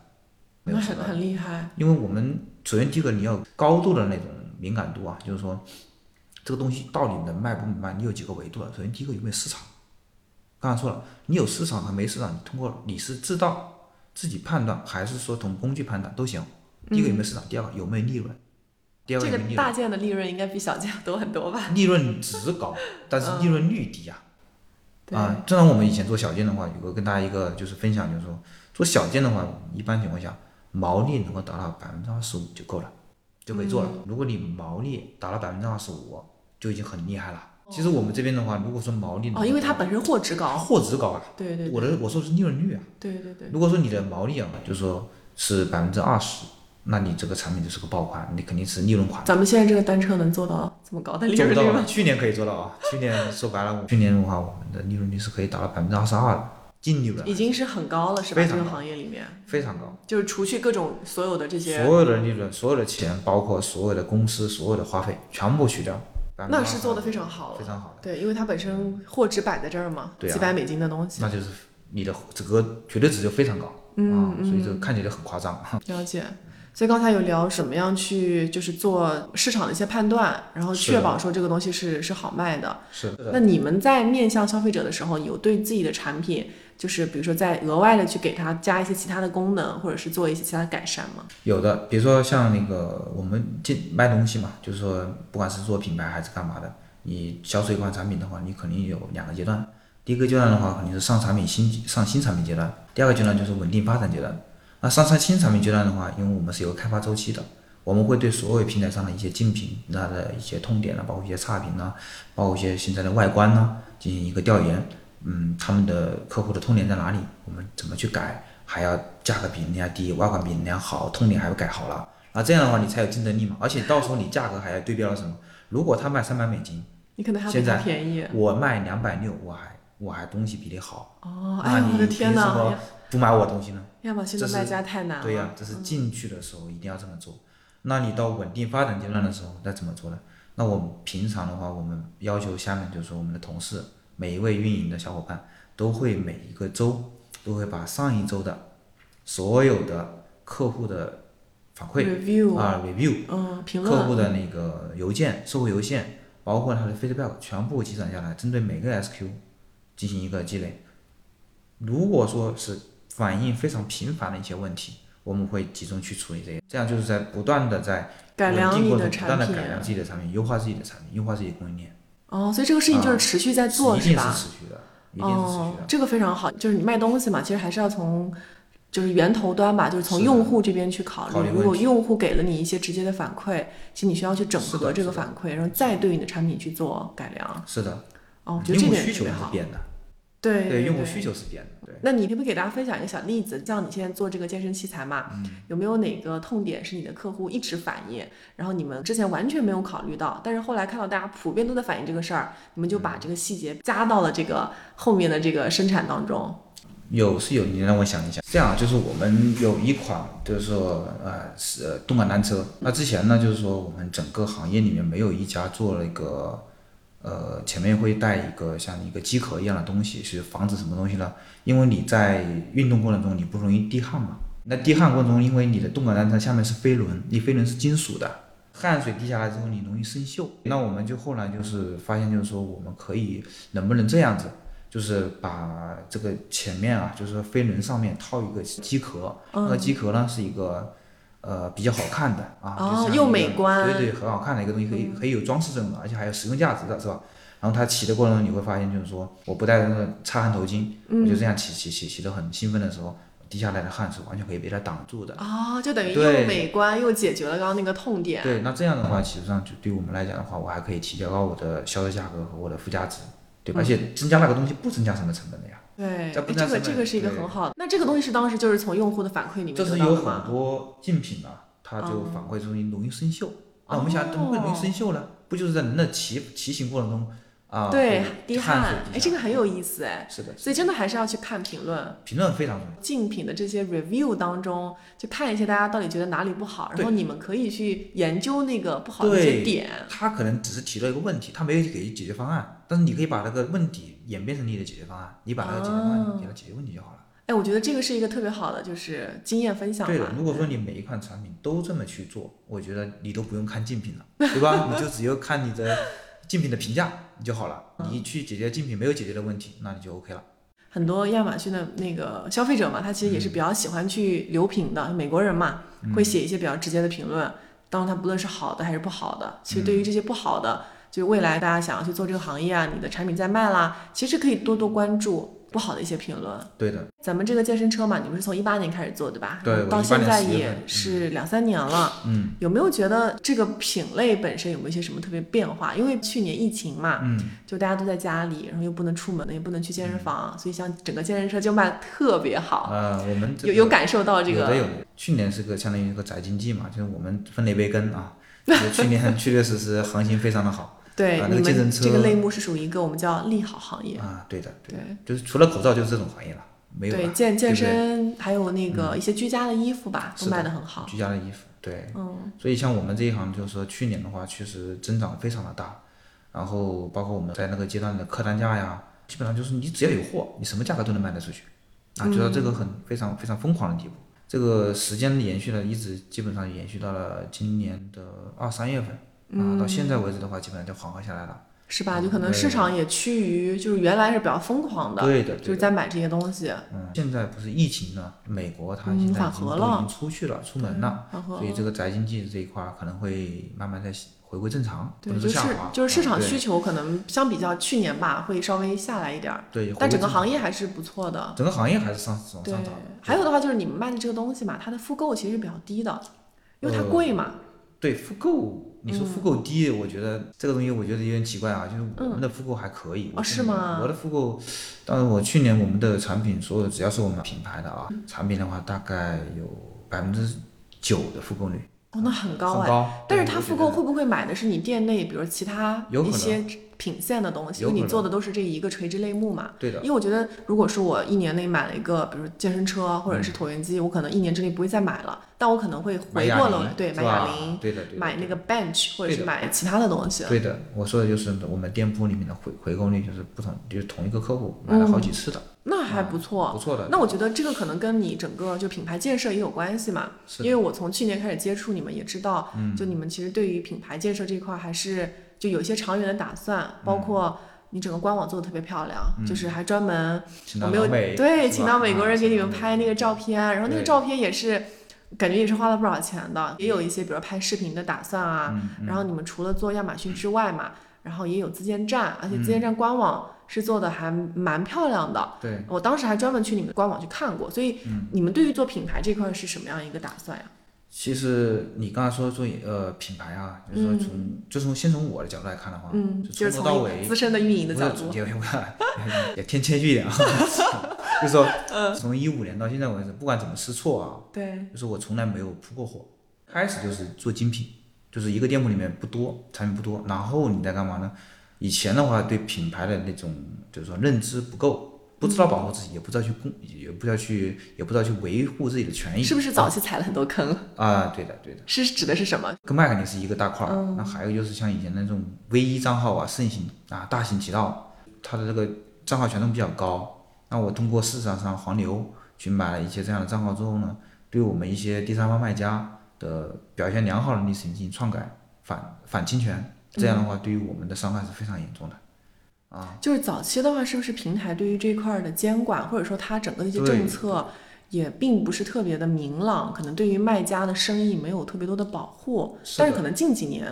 没那有失败。很很厉害。因为我们首先第一个你要高度的那种敏感度啊，就是说这个东西到底能卖不卖，你有几个维度了。首先第一个有没有市场，刚才说了，你有市场和没市场，你通过你是知道自己判断，还是说从工具判断都行。第一个有没有市场，第二个有没有利润，第二个这个有没有利润。大件的利润应该比小件多很多吧？利润值高，但是利润率低呀、对啊。正常我们以前做小件的话，有个跟大家一个就是分享，就是说做小件的话，一般情况下毛利能够达到百分之二十五就够了，就可以做了。如果你毛利达到百分之二十五，就已经很厉害了。其实我们这边的话，如果说毛利能哦，因为它本身货值高。货值高啊，对对我的我说的是利润率啊。对对对。如果说你的毛利啊，就是说是百分之二十，那你这个产品就是个爆款，你肯定是利润款。咱们现在这个单车能做到这么高的利润率吗？去年可以做到啊，去年说白了，去年的话，我们的利润率是可以达到百分之二十二的净利润，已经是很高了，是吧？这个行业里面，非常高。就是除去各种所有的这些，所有的利润、所有的钱，包括所有的公司、所有的花费，全部取掉，那是做的非常好了。非常好的。对，因为它本身货值摆在这儿嘛，对啊几百美金的东西。那就是你的这个绝对值就非常高，嗯啊，所以这个看起来很夸张。了解。所以刚才有聊怎么样去就是做市场的一些判断，然后确保说这个东西是是好卖的。是那你们在面向消费者的时候，有对自己的产品，就是比如说在额外的去给它加一些其他的功能，或者是做一些其他的改善吗？有的，比如说像那个我们进卖东西嘛，就是说不管是做品牌还是干嘛的，你销售一款产品的话，你肯定有两个阶段。第一个阶段的话，肯定是上产品新上新产品阶段；第二个阶段就是稳定发展阶段。那上上新产品阶段的话，因为我们是有开发周期的，我们会对所有平台上的一些竞品、它的一些痛点呢，包括一些差评呢，包括一些现在的外观呢，进行一个调研。嗯，他们的客户的痛点在哪里？我们怎么去改？还要价格比人家低，外观比人家好，痛点还要改好了。那这样的话，你才有竞争力嘛。而且到时候你价格还要对标了什么？如果他卖三百美金，你可能还要比现在便宜。我卖两百六，我还我还东西比你好，哦，哎呦我的天哪！么不买我东西呢？亚马逊的这卖家太难了。对呀、这是进去的时候一定要这么做。那你到稳定发展阶段的时候那怎么做呢？那我们平常的话，我们要求下面就是说我们的同事，每一位运营的小伙伴都会每一个周都会把上一周的所有的客户的反馈啊 review，嗯，评客户的那个邮件、售后邮件，包括他的 feedback，全部积攒下来，针对每个 SQ 进行一个积累。如果说是反应非常频繁的一些问题，我们会集中去处理这些，这样就是在不断的在改良稳定过你的产品程不断的改良自己的产品，优化自己的产品，优化自己的供应链，哦，所以这个事情就是持续在做，啊一定是吧？持续的，一定是持续哦的。，这个非常好，就是你卖东西嘛，其实还是要从就是源头端吧，就是从用户这边去考虑。考虑如果用户给了你一些直接的反馈，其实你需要去整合这个反馈，然后再对你的产品去做改良。是的，哦，我觉得这用户需求。是变的，对对，用户需求是变的，对。那你可不可以给大家分享一个小例子？像你现在做这个健身器材嘛，嗯有没有哪个痛点是你的客户一直反映，然后你们之前完全没有考虑到，但是后来看到大家普遍都在反映这个事儿，你们就嗯把这个细节加到了这个后面的这个生产当中？有是有，你让我想一想。这样就是我们有一款，就是说呃是呃动感单车。那之前呢，就是说我们整个行业里面没有一家做了一个，呃前面会带一个像一个机壳一样的东西，是防止什么东西呢？因为你在运动过程中你不容易滴汗嘛。那滴汗过程中，因为你的动感单车下面是飞轮，你飞轮是金属的，汗水滴下来之后你容易生锈。那我们就后来就是发现，就是说我们可以能不能这样子？就是把这个前面啊，就是飞轮上面套一个机壳，那个机壳呢是一个呃比较好看的啊，哦又美观对对，很好看的一个东西，可以可以有装饰作用的，而且还有实用价值的，是吧？然后它骑的过程中你会发现，就是说我不戴那个擦汗头巾，我就这样骑骑骑骑得很兴奋的时候，滴下来的汗是完全可以被它挡住的。哦，就等于又美观又解决了刚刚那个痛点。对，那这样的话，其实上就对我们来讲的话，我还可以提高我的销售价格和我的附加值，对吧？而且增加那个东西不增加什么成本的呀。对，哎这个这个是一个很好的。那这个东西是当时就是从用户的反馈里面就是有很？多竞品啊，它就反馈出容易生锈。那我们想哦怎么会容易生锈呢？不就是在人的骑骑行过程中啊，对会，滴汗汗，哎，这个很有意思哎。是的，所以真的还是要去看评论，评论非常重要。竞品的这些 review 当中，就看一些大家到底觉得哪里不好，然后你们可以去研究那个不好的一些点。他可能只是提了一个问题，他没有给解决方案，但是你可以把那个问题演变成你的解决方案，你把那个解决方哦案给它解决问题就好了。哎，我觉得这个是一个特别好的，就是经验分享。对的，如果说你每一款产品都这么去做，我觉得你都不用看竞品了，对吧？你就只有看你的竞品的评价你就好了。你去解决竞品没有解决的问题，那你就 OK 了。很多亚马逊的那个消费者嘛，他其实也是比较喜欢去留评的，美国人嘛，会写一些比较直接的评论。当然，他不论是好的还是不好的，其实对于这些不好的，就未来大家想要去做这个行业啊，你的产品在卖啦，其实可以多多关注不好的一些评论。对的，咱们这个健身车嘛，你们是从一八年开始做对吧？对到我18年现在也是两三年了。嗯有没有觉得这个品类本身有没有一些什么特别变化？因为去年疫情嘛，嗯，就大家都在家里，然后又不能出门，也不能去健身房，所以像整个健身车就卖的特别好。呃，我们这个有有感受到这个有的有的。去年是个相当于一个宅经济嘛，就是我们分了一杯羹啊。就是去年确确实实行情非常的好对、啊那你个健身车们这个类目是属于一个我们叫利好行业。啊，对的，对，对就是除了口罩就是这种行业了，没有对，了，健健身还有那个一些居家的衣服吧，都卖的很好。居家的衣服，对，嗯，所以像我们这一行，就是说去年的话，确实增长非常的大，然后包括我们在那个阶段的客单价呀，基本上就是你只要有货，你什么价格都能卖得出去，啊，就到这个很非常非常疯狂的地步。这个时间延续了，一直基本上延续到了今年的二三月份，啊，到现在为止的话，基本上就缓和下来了。是吧？就可能市场也趋于，就是原来是比较疯狂的，对的，就是。在买这些东西。嗯，现在不是疫情呢，美国它嗯现在已经都和了已经出去了，出门了，所以这个宅经济这一块儿可能会慢慢在回归正常，对，就是。就是市场需求可能相比较去年吧，会稍微下来一点儿，对，但整个行业还是不错的。整个行业还是上上涨的。，还有的话就是你们卖的这个东西嘛，它的复购其实是比较低的，因为它呃贵嘛。对复购，你说复购低，我觉得这个东西我觉得有点奇怪啊，就是我嗯们的复购还可以。哦我是吗我的复购，当然我去年我们的产品，所有只要是我们品牌的啊，嗯产品的话大概有百分之九的复购率，哦，那很高哎。但是他复购会不会买的是你店内，比如其他有一些品线的东西？因为你做的都是这一个垂直类目嘛。对的因，为我觉得，如果是我一年内买了一个，比如健身车或者是椭圆机，我可能一年之内不会再买了，但我可能会回过了，对，买哑铃，对的，对的，对的买那个 bench 或者是买其他的东西。对的，我说的就是我们店铺里面的回回购率，就是不同，就是同一个客户买了好几次的，那还不错。不错的。那我觉得这个可能跟你整个就品牌建设也有关系嘛，是因为我从去年开始接触你们，也知道，嗯就你们其实对于品牌建设这一块还是就有一些长远的打算，包嗯括你整个官网做的特别漂亮，就是还专门我没有对，请到美国人啊给你们拍那个照片，然后那个照片也是。感觉也是花了不少钱的，也有一些比如拍视频的打算啊。嗯然后你们除了做亚马逊之外嘛，然后也有自建站，而且自建站官网是做的还蛮漂亮的。对，我当时还专门去你们的官网去看过，所以嗯你们对于做品牌这块是什么样一个打算呀？其实你刚才说做呃品牌啊，就是说从、就从先从我的角度来看的话，嗯，就就是从头到尾从一个资深的运营的角度，也 也也偏谦虚一点啊，就是说嗯从一五年到现在为止，不管怎么试错啊，对，就是我从来没有铺过货，开始就是做精品，就是一个店铺里面不多，产品不多，然后你在干嘛呢？以前的话对品牌的那种就是说认知不够，不知道保护自己，也不知道去公，也不知道去，也不知道去维护自己的权益。是不是早期踩了很多坑？啊？对的，对的，是指的是什么？跟麦肯定是一个大块儿。嗯那还有就是像以前那种 V 一账号啊盛行啊，大行其道，它的这个账号权重比较高。那我通过市场上黄牛去买了一些这样的账号之后呢，对我们一些第三方卖家的表现良好的历史进行篡改、反反侵权，这样的话对于我们的伤害是非常严重的。啊，就是早期的话，是不是平台对于这块儿的监管，或者说它整个的一些政策，也并不是特别的明朗，可能对于卖家的生意没有特别多的保护。是但是可能近几年，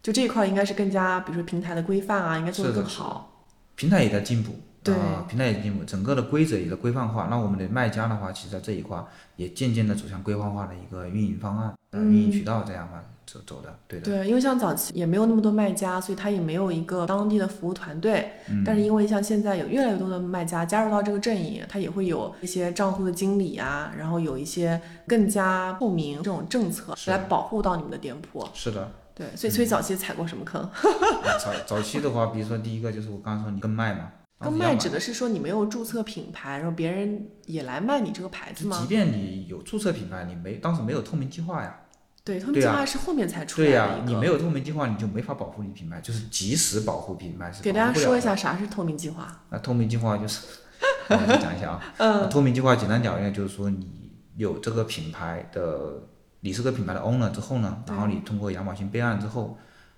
就这一块儿应该是更加，比如说平台的规范啊，应该做得更好。平台也在进步，对啊，平台也在进步，整个的规则也在规范化。那我们的卖家的话，其实在这一块也渐渐的走向规范化的一个运营方案、呃嗯运营渠道这样嘛走走的，对的。对，因为像早期也没有那么多卖家，所以他也没有一个当地的服务团队。嗯但是因为像现在有越来越多的卖家加入到这个阵营，他也会有一些账户的经理啊，然后有一些更加透明这种政策来保护到你们的店铺。是的，对，所以所以早期踩过什么坑？早早期的话，比如说第一个就是我刚刚说你跟卖嘛，跟卖指的是说你没有注册品牌，然后别人也来卖你这个牌子吗？即便你有注册品牌，你没当时没有透明计划呀。对，透明计划是后面才出来的对的呀、你没有透明计划，你就没法保护你品牌，就是及时保护品牌是给大家说一下啥是透明计划。那透明计划就是，我再讲一下啊。嗯。透明计划简单讲一下，就是说你有这个品牌的，你是个品牌的 owner 之后呢，然后你通过亚马逊备案之后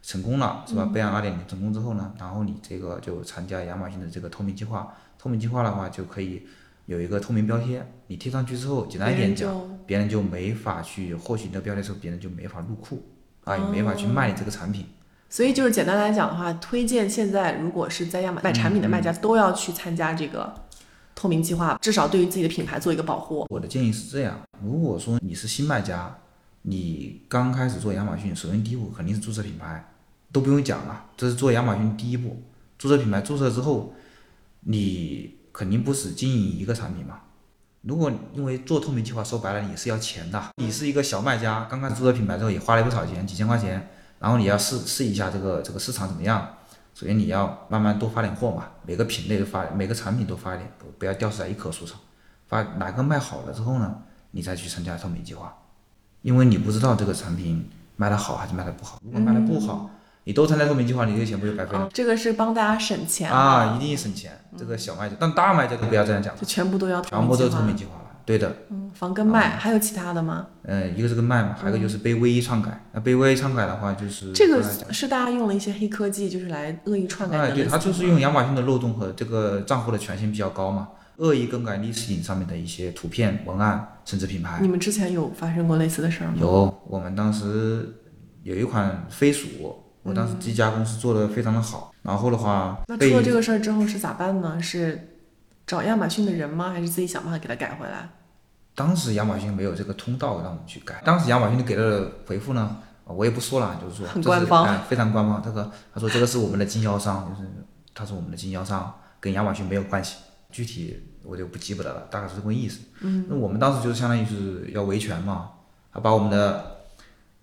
成功了，是吧？备案二点零成功之后呢，然后你这个就参加亚马逊的这个透明计划。透明计划的话，就可以有一个透明标贴，你贴上去之后，简单一点讲，就别人就没法去获取你的标贴的时候，别人就没法入库啊，也没法去卖你这个产品。所以就是简单来讲的话，推荐现在如果是在亚马卖产品的卖家都要去参加这个透明计划，至少对于自己的品牌做一个保护。我的建议是这样：如果说你是新卖家，你刚开始做亚马逊，首先第一步肯定是注册品牌，都不用讲了，这是做亚马逊第一步。注册品牌，注册之后，你肯定不是经营一个产品嘛。如果因为做透明计划，说白了你是要钱的。你是一个小卖家，刚开始注册品牌之后也花了不少钱，几千块钱，然后你要试试一下这个这个市场怎么样。首先你要慢慢多发点货嘛，每个品类都发，每个产品都发一点，不不要吊死在一棵树上。发哪个卖好了之后呢，你再去参加透明计划，因为你不知道这个产品卖的好还是卖的不好。如果卖的不好，你都参加透明计划，你这个钱不就白费了？嗯，这个是帮大家省钱啊，一定省钱。这个小卖家，但大卖家就不要这样讲，就全部都要透全部都是透明计划。了。对的，嗯，防跟卖，还有其他的吗？嗯，一个是个卖嘛，还有一个就是被微一篡改。那被微一篡改的话，就是这个是大家用了一些黑科技，就是来恶意篡改哎，对，的类似他就是用亚马逊的漏洞和这个账户的权限比较高嘛，恶意更改 listing 上面的一些图片、文案，甚至品牌。你们之前有发生过类似的事儿吗？有，我们当时有一款飞鼠，我当时这家公司做的非常的好，然后的话那出了这个事儿之后是咋办呢？是找亚马逊的人吗？还是自己想办法给他改回来？当时亚马逊没有这个通道让我们去改，当时亚马逊给的回复呢，我也不说了，就是说很官方哎非常官方。这个他说这个是我们的经销商，就是他是我们的经销商，跟亚马逊没有关系，具体我就不记不得了，大概是这个意思。嗯，那我们当时就是相当于是要维权嘛，他把我们的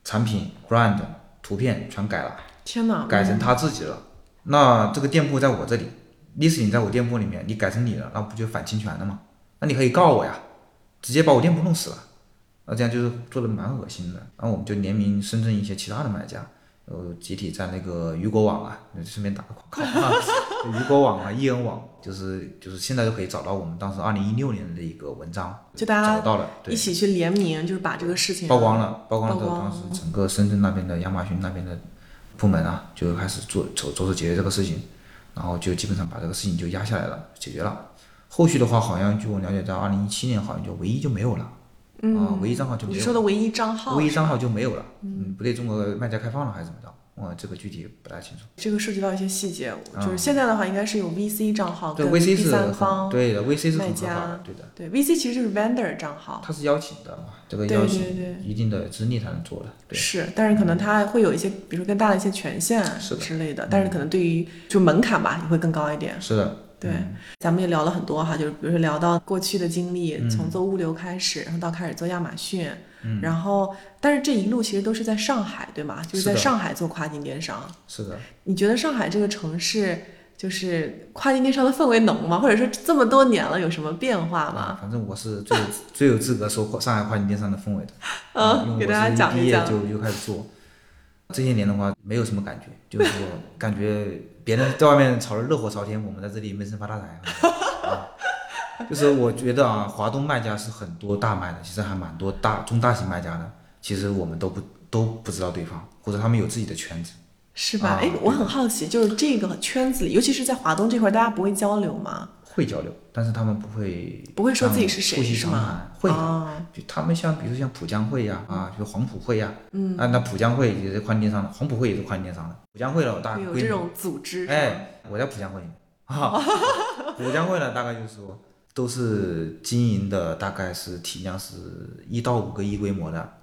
产品 brand 图片全改了。天哪！改成他自己了。那这个店铺在我这里，listing 在我店铺里面，你改成你了，那不就反侵权了吗？那你可以告我呀，直接把我店铺弄死了。那这样就是做的蛮恶心的。然后我们就联名深圳一些其他的买家，呃，集体在那个雨果网啊，顺便打个广告啊，雨果网啊、易恩网，就是就是现在都可以找到我们当时二零一六年的一个文章，就大家找到了，对。一，起去联名，就是把这个事情曝光了，曝光了之后，当时整个深圳那边的亚马逊那边的部门啊，就开始做着着手解决这个事情，然后就基本上把这个事情就压下来了，解决了。后续的话，好像据我了解，在二零一七年好像就唯一就没有了，啊，唯一账号就没有了，你说的唯一账号，唯一账号就没有了，嗯，不对，中国卖家开放了还是怎么着？我这个具体不大清楚。这个涉及到一些细节，就是现在的话应该是有 VC 账号跟，VC 第三方，对的，VC 是卖很合法的，对的，对 VC 其实就是 vendor 账号，他是邀请的嘛，这个邀请一定的资历才能做的，对。是，但是可能它会有一些，比如说更大的一些权限是的之类的，但是可能对于就门槛吧也会更高一点。是的，对，嗯咱们也聊了很多哈，就是比如说聊到过去的经历，嗯从做物流开始，然后到开始做亚马逊，然后但是这一路其实都是在上海，对吗？就是在上海做跨境电商。是的。你觉得上海这个城市就是跨境电商的氛围浓吗？或者说这么多年了有什么变化吗？啊，反正我是最最有资格说上海跨境电商的氛围的，嗯给大家讲一讲毕业就就开始做，这些年的话没有什么感觉，就是说感觉别人在外面炒得热火朝天，我们在这里闷声发大财，啊，就是我觉得啊，华东卖家是很多大卖的，其实还蛮多大中大型卖家的，其实我们都不都不知道对方，或者他们有自己的圈子，是吧？啊哎、我很好奇，就是这个圈子里，尤其是在华东这块，大家不会交流吗？会交流，但是他们不会不会说自己是谁是吗，会的。哦。就他们像比如说像浦江会呀，啊，就黄埔会呀，嗯，啊，那浦江会也是跨境电商的，黄埔会也是跨境电商的，浦江会老大有这种组织哎，我在浦江会。啊，浦江会呢，大概就是说都是经营的，大概是体量是一到五个亿规模的，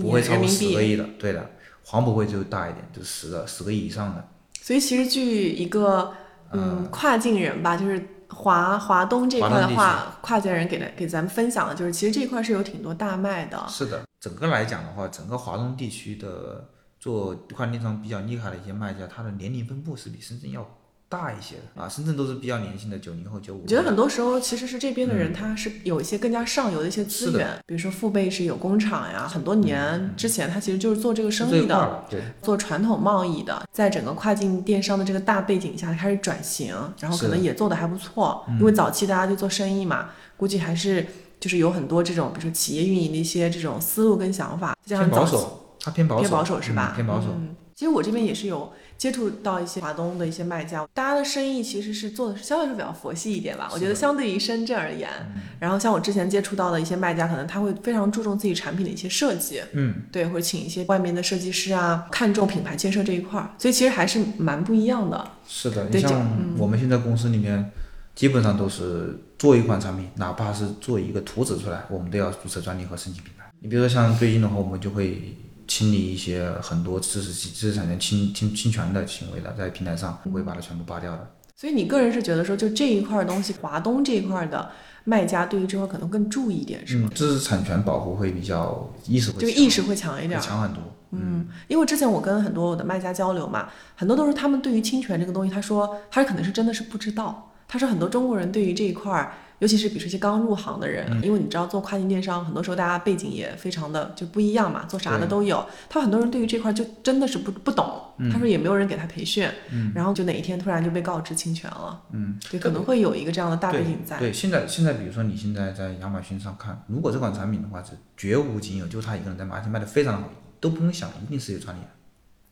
不会超过。十个亿的，对的，黄埔会就大一点，就十个十个亿以上的，所以其实据一个嗯跨境人吧，就是华华东这一块的话，跨界人给的给咱们分享的就是，其实这一块是有挺多大卖的。是的，整个来讲的话，整个华东地区的做跨境电商比较厉害的一些卖家，他的年龄分布是比深圳要大一些的啊。深圳都是比较年轻的九零后、九五。我觉得很多时候其实是这边的人，他是有一些更加上游的一些资源，比如说父辈是有工厂呀，很多年之前他其实就是做这个生意的。儿对，做传统贸易的，在整个跨境电商的这个大背景下开始转型，然后可能也做的还不错。因为早期大家就做生意嘛，估计还是就是有很多这种，比如说企业运营的一些这种思路跟想法，再加上偏保守，他偏保守，偏保守是吧？嗯偏保守。嗯其实我这边也是有接触到一些华东的一些卖家，大家的生意其实是做的是相对来说比较佛系一点吧。我觉得相对于深圳而言，嗯然后像我之前接触到的一些卖家，可能他会非常注重自己产品的一些设计，嗯，对，或者请一些外面的设计师啊，看重品牌建设这一块儿，所以其实还是蛮不一样的。是的，这你像我们现在公司里面，基本上都是做一款产品，哪怕是做一个图纸出来，我们都要注册专利和申请品牌。你比如说像最近的话，我们就会清理一些很多知识知识产权侵侵侵权的行为的，在平台上我会把它全部扒掉的。所以你个人是觉得说，就这一块儿东西，华东这一块儿的卖家对于这块儿可能更注意一点，是吗？嗯，知识产权保护会比较意识会强这个意识会强一点强很多。嗯，因为之前我跟很多我的卖家交流嘛，很多都是他们对于侵权这个东西，他说他可能是真的是不知道。他说很多中国人对于这一块儿，尤其是比如说一些刚入行的人，因为你知道做跨境电商，很多时候大家背景也非常的就不一样嘛，做啥的都有。他很多人对于这块儿就真的是不不懂，他说也没有人给他培训，然后就哪一天突然就被告知侵权了。嗯，对，可能会有一个这样的大背景在。对，现在现在比如说你现在在亚马逊上看，如果这款产品的话是绝无仅有，就他一个人在卖，而且卖的非常好，都不用想，一定是有专利的，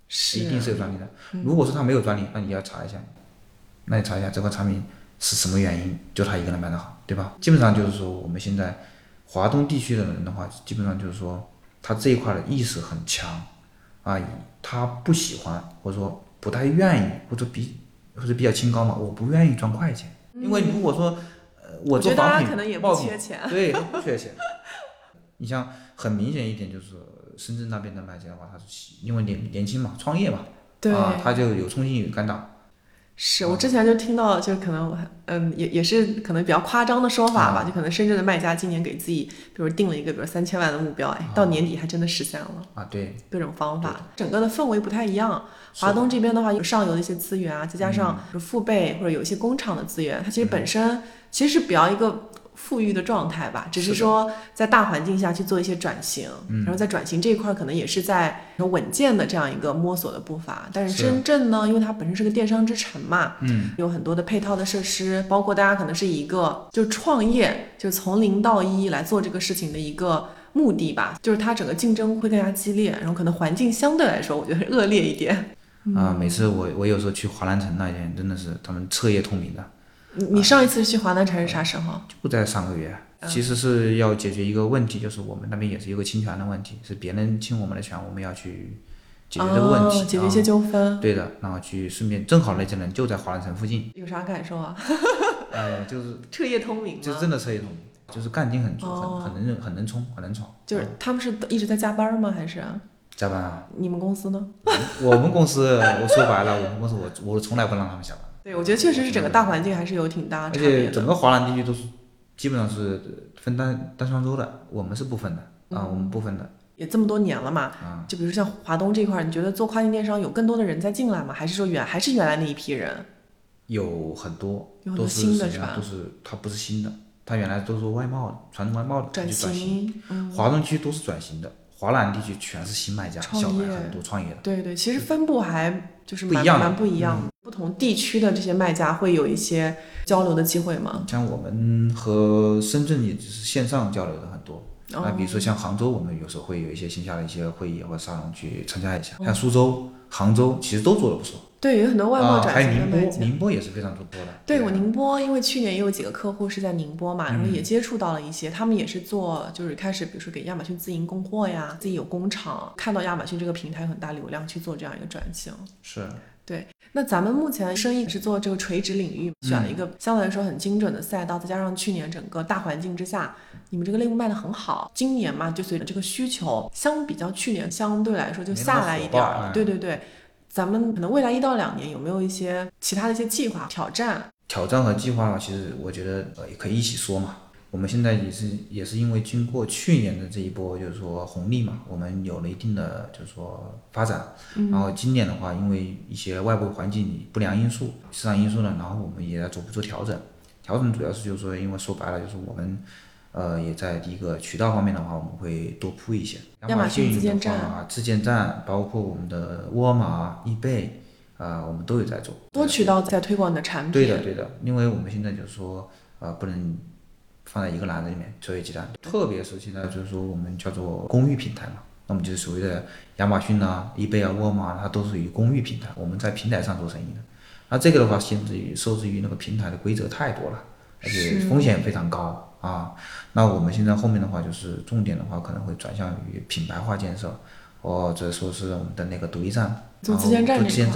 是一定是有专利的。如果说他没有专利，那你要查一下，那你查一下这款产品是什么原因，就他一个人卖的好，对吧？基本上就是说我们现在华东地区的人的话，基本上就是说他这一块的意识很强，啊，他不喜欢或者说不太愿意，或者比或者比较清高嘛，我不愿意赚快钱，因为如果说呃我做仿品可能也不缺钱。对，他不缺钱。你像很明显一点就是深圳那边的卖家的话，他是喜因为年年轻嘛，创业嘛，啊，他就有冲劲有干打，是我之前就听到，就可能嗯，也也是可能比较夸张的说法吧，就可能深圳的卖家今年给自己，比如定了一个比如三千万的目标，哎，到年底还真的实现了，啊，对，各种方法，整个的氛围不太一样。华东这边的话，有上游的一些资源啊，再加上父辈或者有一些工厂的资源，它其实本身其实是比较一个。富裕的状态吧，只是说在大环境下去做一些转型，然后在转型这一块儿可能也是在稳健的这样一个摸索的步伐。但是是。深圳呢，因为它本身是个电商之城嘛，嗯，有很多的配套的设施，包括大家可能是一个就创业，就从零到一来做这个事情的一个目的吧，就是它整个竞争会更加激烈，然后可能环境相对来说，我觉得是恶劣一点。啊，每次我我有时候去华南城那边，真的是他们彻夜通明的，你你上一次去华南城是啥时候？就在上个月，其实是要解决一个问题，就是我们那边也是一个侵权的问题，是别人侵我们的权，我们要去解决这个问题，哦、解决一些啊纠纷。对的，然后去顺便正好那些人就在华南城附近，有啥感受啊？呃，就是 彻夜通明？就是真的彻夜通明，就是干劲很足，哦很很能很能冲，很能闯。就是他们是一直在加班吗？还是加班啊？你们公司呢？我们公司，我说白了，我们公司我我从来不让他们下班，对，我觉得确实是整个大环境还是有挺大而差别的。且整个华南地区都是基本上是分单单双周的，我们是不分的嗯啊，我们不分的。也这么多年了嘛，啊就比如像华东这块儿，你觉得做跨境电商有更多的人在进来吗？还是说原还是原来那一批人？有很多有很多都是新的是吧都是它不是新的，它原来都是外贸的，传统外贸的，它转型。型，嗯，华东区都是转型的，华南地区全是新卖家，小白很多创业的。对对，其实分布还就是蛮不一样不一样的。不同地区的这些卖家会有一些交流的机会吗？像我们和深圳也就是线上交流的很多。哦那比如说像杭州，我们有时候会有一些线下的一些会议或者沙龙去参加一下。像苏州、杭州其实都做的不错。对，有很多外贸啊，转还有宁波，型的卖家。宁波也是非常不错的。对我宁波，因为去年也有几个客户是在宁波嘛，然后也接触到了一些，他们也是做，就是开始比如说给亚马逊自营供货呀，自己有工厂，看到亚马逊这个平台有很大流量去做这样一个转型。是对那咱们目前生意是做这个垂直领域，选了一个相对来说很精准的赛道，再加上去年整个大环境之下，你们这个类目卖得很好。今年嘛，就随着这个需求，相比较去年相对来说就下来一点儿对对对，咱们可能未来一到两年有没有一些其他的一些计划挑战？挑战和计划的话，其实我觉得呃也可以一起说嘛。我们现在也是也是因为经过去年的这一波就是说红利嘛，我们有了一定的就是说发展，然后今年的话，因为一些外部环境不良因素、市场因素呢，然后我们也在逐步做调整。调整主要是就是说，因为说白了就是我们，呃，也在第一个渠道方面的话，我们会多铺一些。亚马逊自建站啊，自建站，包括我们的沃尔玛、易贝，啊，我们都有在做。多渠道在推广你的产品。对的，对的，因为我们现在就是说，呃，不能。放在一个篮子里面作为鸡蛋，特别是现在就是说我们叫做公寓平台嘛，那么就是所谓的亚马逊啊、易贝啊、沃尔玛，它都属于公寓平台，我们在平台上做生意的。那这个的话，限制于受制于那个平台的规则太多了，而且风险非常高啊。那我们现在后面的话，就是重点的话，可能会转向于品牌化建设，或者说是我们的那个独立站，做自建站这一块，自建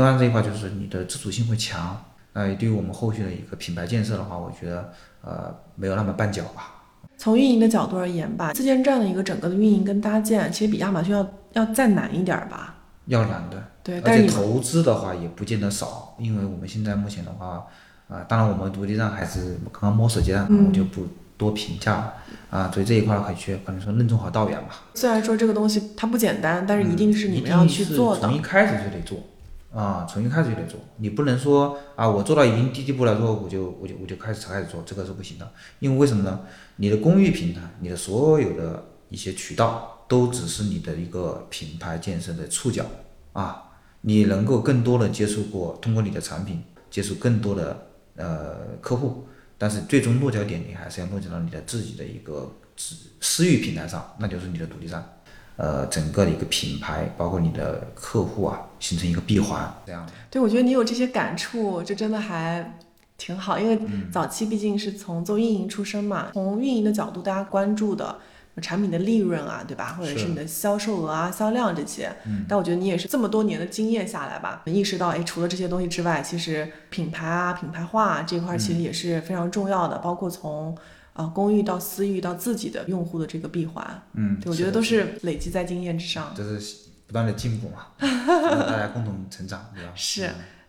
站这一块就是你的自主性会强。那对于我们后续的一个品牌建设的话，我觉得。呃，没有那么绊脚吧。从运营的角度而言吧，自建站的一个整个的运营跟搭建，其实比亚马逊要要再难一点吧。要难的，对。而且投资的话也不见得少，因为我们现在目前的话，啊，当然我们独立站还是刚刚摸索阶段，我就不多评价了。啊，所以这一块可以去可能说任重而道远吧。虽然说这个东西它不简单，但是一定是你们要去做的。从一开始就得做。啊，从一开始就得做，你不能说啊，我做到已经低地步了，之后我就我就我就开始才开始做，这个是不行的。因为为什么呢？你的公域平台，你的所有的一些渠道，都只是你的一个品牌建设的触角啊。你能够更多的接触过，通过你的产品接触更多的呃客户，但是最终落脚点你还是要落脚到你的自己的一个私私域平台上，那就是你的独立站。呃，整个的一个品牌，包括你的客户啊，形成一个闭环，这样。对，我觉得你有这些感触，就真的还挺好。因为早期毕竟是从做运营出身嘛，从运营的角度，大家关注的产品的利润啊，对吧？或者是你的销售额啊、销量这些。嗯。但我觉得你也是这么多年的经验下来吧，意识到，哎，除了这些东西之外，其实品牌啊、品牌化这块其实也是非常重要的，包括从。啊，公域到私域到自己的用户的这个闭环，嗯，对我觉得都是累积在经验之上，就是不断的进步嘛，大家共同成长，对吧？是。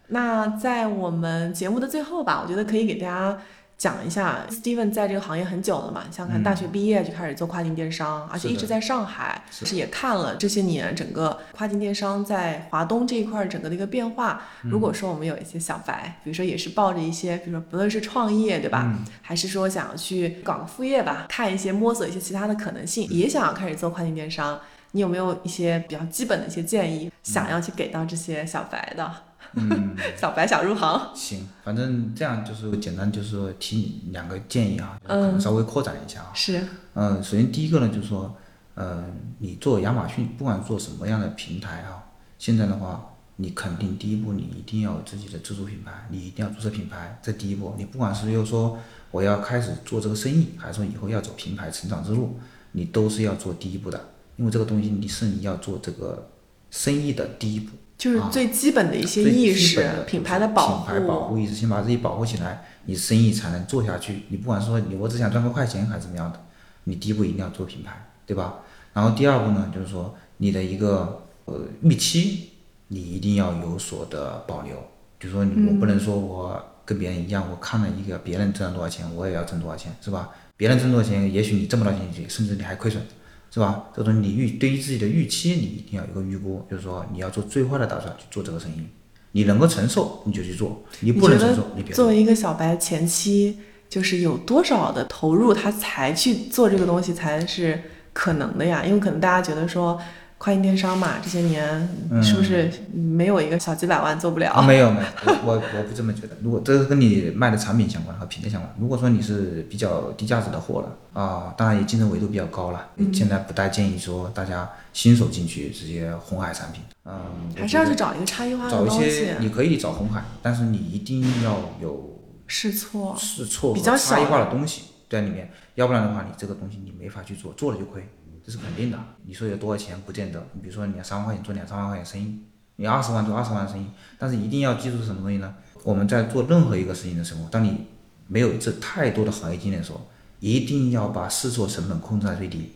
那在我们节目的最后吧，我觉得可以给大家。讲一下，Steven 在这个行业很久了嘛，像看大学毕业就开始做跨境电商，而且一直在上海，是也看了这些年整个跨境电商在华东这一块整个的一个变化。如果说我们有一些小白，比如说也是抱着一些，比如说不论是创业对吧，还是说想要去搞个副业吧，看一些摸索一些其他的可能性，也想要开始做跨境电商，你有没有一些比较基本的一些建议，想要去给到这些小白的？嗯，小白想入行，行，反正这样就是简单，就是说提你两个建议啊，可能稍微扩展一下啊。是，嗯，首先第一个呢，就是说，呃，你做亚马逊，不管做什么样的平台啊，现在的话，你肯定第一步你一定要有自己的自主品牌，你一定要注册品牌，这第一步。你不管是又说我要开始做这个生意，还是说以后要走品牌成长之路，你都是要做第一步的，因为这个东西你是你要做这个生意的第一步。就是最基本的一些意识，品牌的保护，品牌保护意识，先把自己保护起来，你生意才能做下去。你不管说你我只想赚个快钱还是怎么样的，你第一步一定要做品牌，对吧？然后第二步呢，就是说你的一个呃预期，你一定要有所的保留。就是说我不能说我跟别人一样，我看了一个别人挣了多少钱，我也要挣多少钱，是吧？别人挣多少钱，也许你挣不到钱，甚至你还亏损。是吧？这种你预对于自己的预期，你一定要有个预估，就是说你要做最坏的打算去做这个生意，你能够承受你就去做，你不能承受你别做作为一个小白，前期就是有多少的投入，他才去做这个东西才是可能的呀？因为可能大家觉得说。跨境电商嘛，这些年是不是没有一个小几百万做不了？没有没有，我我不这么觉得。如果这是跟你卖的产品相关和品类相关，如果说你是比较低价值的货了啊，当然也竞争维度比较高了。现在不太建议说大家新手进去直接红海产品，嗯，还是要去找一个差异化的找一些，你可以找红海，但是你一定要有试错、试错比较差异化的东西在里面，要不然的话，你这个东西你没法去做，做了就亏。这是肯定的。你说有多少钱不见得。你比如说你三万块钱做两三万块钱生意，你二十万做二十万生意，但是一定要记住是什么东西呢？我们在做任何一个事情的时候，当你没有这太多的行业经验的时候，一定要把试错成本控制在最低。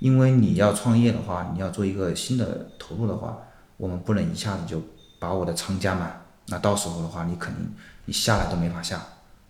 因为你要创业的话，你要做一个新的投入的话，我们不能一下子就把我的仓加满，那到时候的话，你肯定你下来都没法下，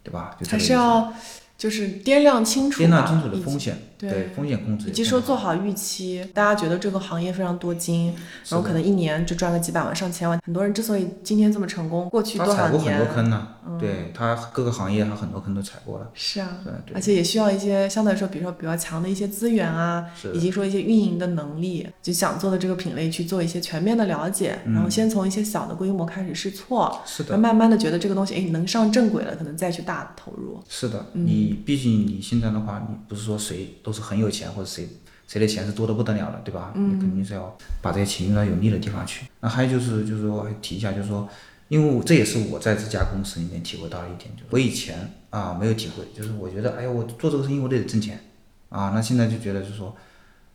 对吧？还是要。就是掂量清楚，掂量清楚的风险，对。对风险控制以及。说做好预期，大家觉得这个行业非常多金，然后可能一年就赚个几百万、上千万。很多人之所以今天这么成功，过去他多少年，踩过很多坑呢、嗯。对他各个行业他很多坑都踩过了，是啊，对对。而且也需要一些相对来说，比如说比较强的一些资源啊，以及说一些运营的能力，就想做的这个品类去做一些全面的了解，然后先从一些小的规模开始试错，是的，然后慢慢的觉得这个东西哎能上正轨了，可能再去大投入。是的，嗯。你毕竟你现在的话，你不是说谁都是很有钱，或者谁谁的钱是多的不得了的，对吧？嗯你肯定是要把这些钱用到有利的地方去。那还有就是，就是说还提一下，就是说，因为我这也是我在这家公司里面体会到的一点，就是我以前啊没有体会，就是我觉得，哎呀，我做这个生意我得挣钱啊，那现在就觉得就是说，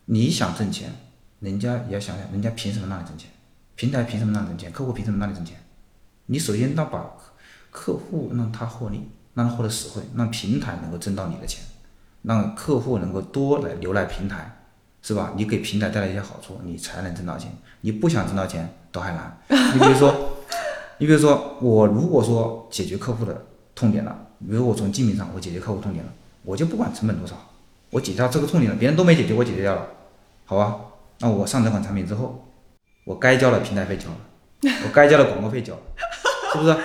你想挣钱，人家也要想想，人家凭什么让你挣钱？平台凭什么让你挣钱？客户凭什么让你挣钱？你首先要把客户让他获利，让他获得实惠，让平台能够挣到你的钱，让客户能够多来浏览平台，是吧？你给平台带来一些好处，你才能挣到钱。你不想挣到钱都还难。你比如说，你比如说，我如果说解决客户的痛点了，比如我从竞品上我解决客户痛点了，我就不管成本多少，我解决掉这个痛点了，别人都没解决，我解决掉了，好吧？那我上这款产品之后，我该交的平台费交了，我该交的广告费交了，是不是？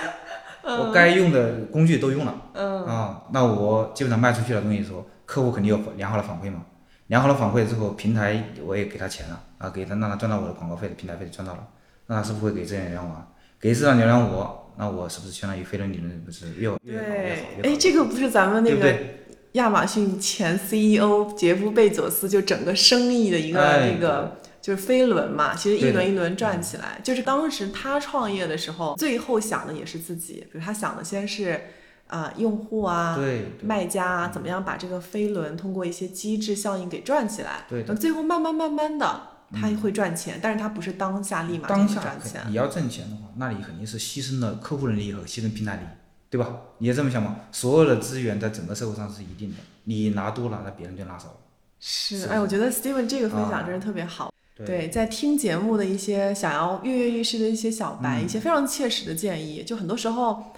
我该用的工具都用了，嗯啊，那我基本上卖出去的东西的时候，客户肯定有良好的反馈嘛，良好的反馈之后，平台我也给他钱了，啊，给他让他赚到我的广告费，平台费赚到了，那他是不是会给这样流量我？给这样流量我，那我是不是相当于飞轮理论不是越越好越好对，哎，这个不是咱们那个？亚马逊前 CEO 杰夫贝佐斯就整个生意的一个那个。就是飞轮嘛，其实一轮一轮转起来。就是当时他创业的时候，最后想的也是自己，比如他想的先是啊、用户啊，对对卖家啊，怎么样把这个飞轮通过一些机制效应给转起来？对那最后慢慢慢慢的，他会赚钱，但是他不是当下立马就能当下赚钱。你要挣钱的话，那你肯定是牺牲了客户的利益和牺牲平台利益，对吧？你也这么想吗？所有的资源在整个社会上是一定的，你拿多了，那别人就拿少了。是，是哎，我觉得 Steven 这个分享啊真是特别好。对对，在听节目的一些想要跃跃欲试的一些小白，嗯一些非常切实的建议，就很多时候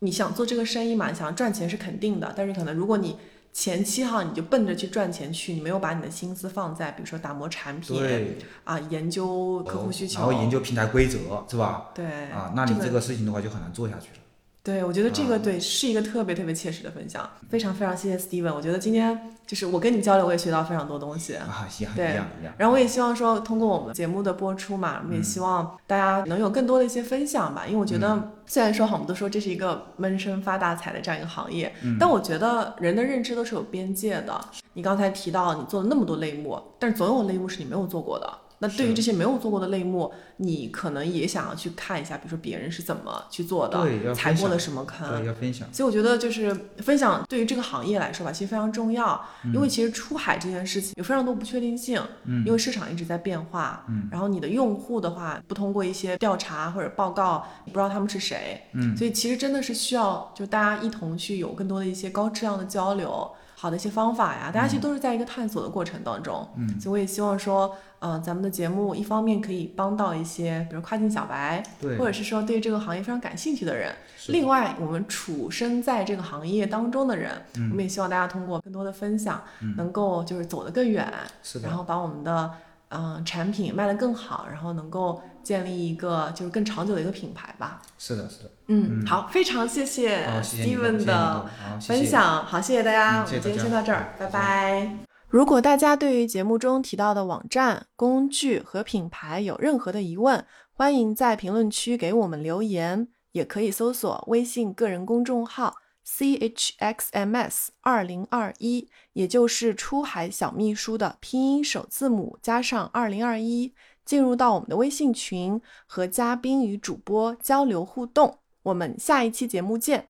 你想做这个生意嘛，你想赚钱是肯定的，但是可能如果你前期哈你就奔着去赚钱去，你没有把你的心思放在比如说打磨产品对，啊，研究客户需求，然后研究平台规则，是吧？对啊，那你这这个事情的话就很难做下去了。对，我觉得这个啊对是一个特别特别切实的分享，非常非常谢谢 Steven，我觉得今天就是我跟你交流，我也学到非常多东西。啊，一样对一样一样。然后我也希望说，通过我们节目的播出嘛，我们也希望大家能有更多的一些分享吧。因为我觉得，虽然说哈我们都说这是一个闷声发大财的这样一个行业，但我觉得人的认知都是有边界的。你刚才提到你做了那么多类目，但是总有类目是你没有做过的。那对于这些没有做过的类目，你可能也想要去看一下，比如说别人是怎么去做的踩过了什么坑，对，要分享。所以我觉得就是分享对于这个行业来说吧，其实非常重要，嗯因为其实出海这件事情有非常多不确定性，嗯因为市场一直在变化，然后你的用户的话不通过一些调查或者报告，你不知道他们是谁，嗯所以其实真的是需要就大家一同去有更多的一些高质量的交流。好的一些方法呀，大家其实都是在一个探索的过程当中，嗯，所以我也希望说，呃，咱们的节目一方面可以帮到一些，比如跨境小白，对。或者是说对这个行业非常感兴趣的人，是另外，我们处身在这个行业当中的人，嗯。我们也希望大家通过更多的分享，能够就是走得更远，是的。然后把我们的嗯、呃产品卖得更好，然后能够建立一个就是更长久的一个品牌吧。是的，是的。嗯，好，非常谢谢 Steven 的分。享，好，谢谢大家，我们今天先到这儿，拜拜。如果大家对于节目中提到的网站、工具和品牌有任何的疑问，欢迎在评论区给我们留言，也可以搜索微信个人公众号 chxms 二零二一，也就是出海小秘书的拼音首字母加上二零二一，进入到我们的微信群，和嘉宾与主播交流互动。我们下一期节目见。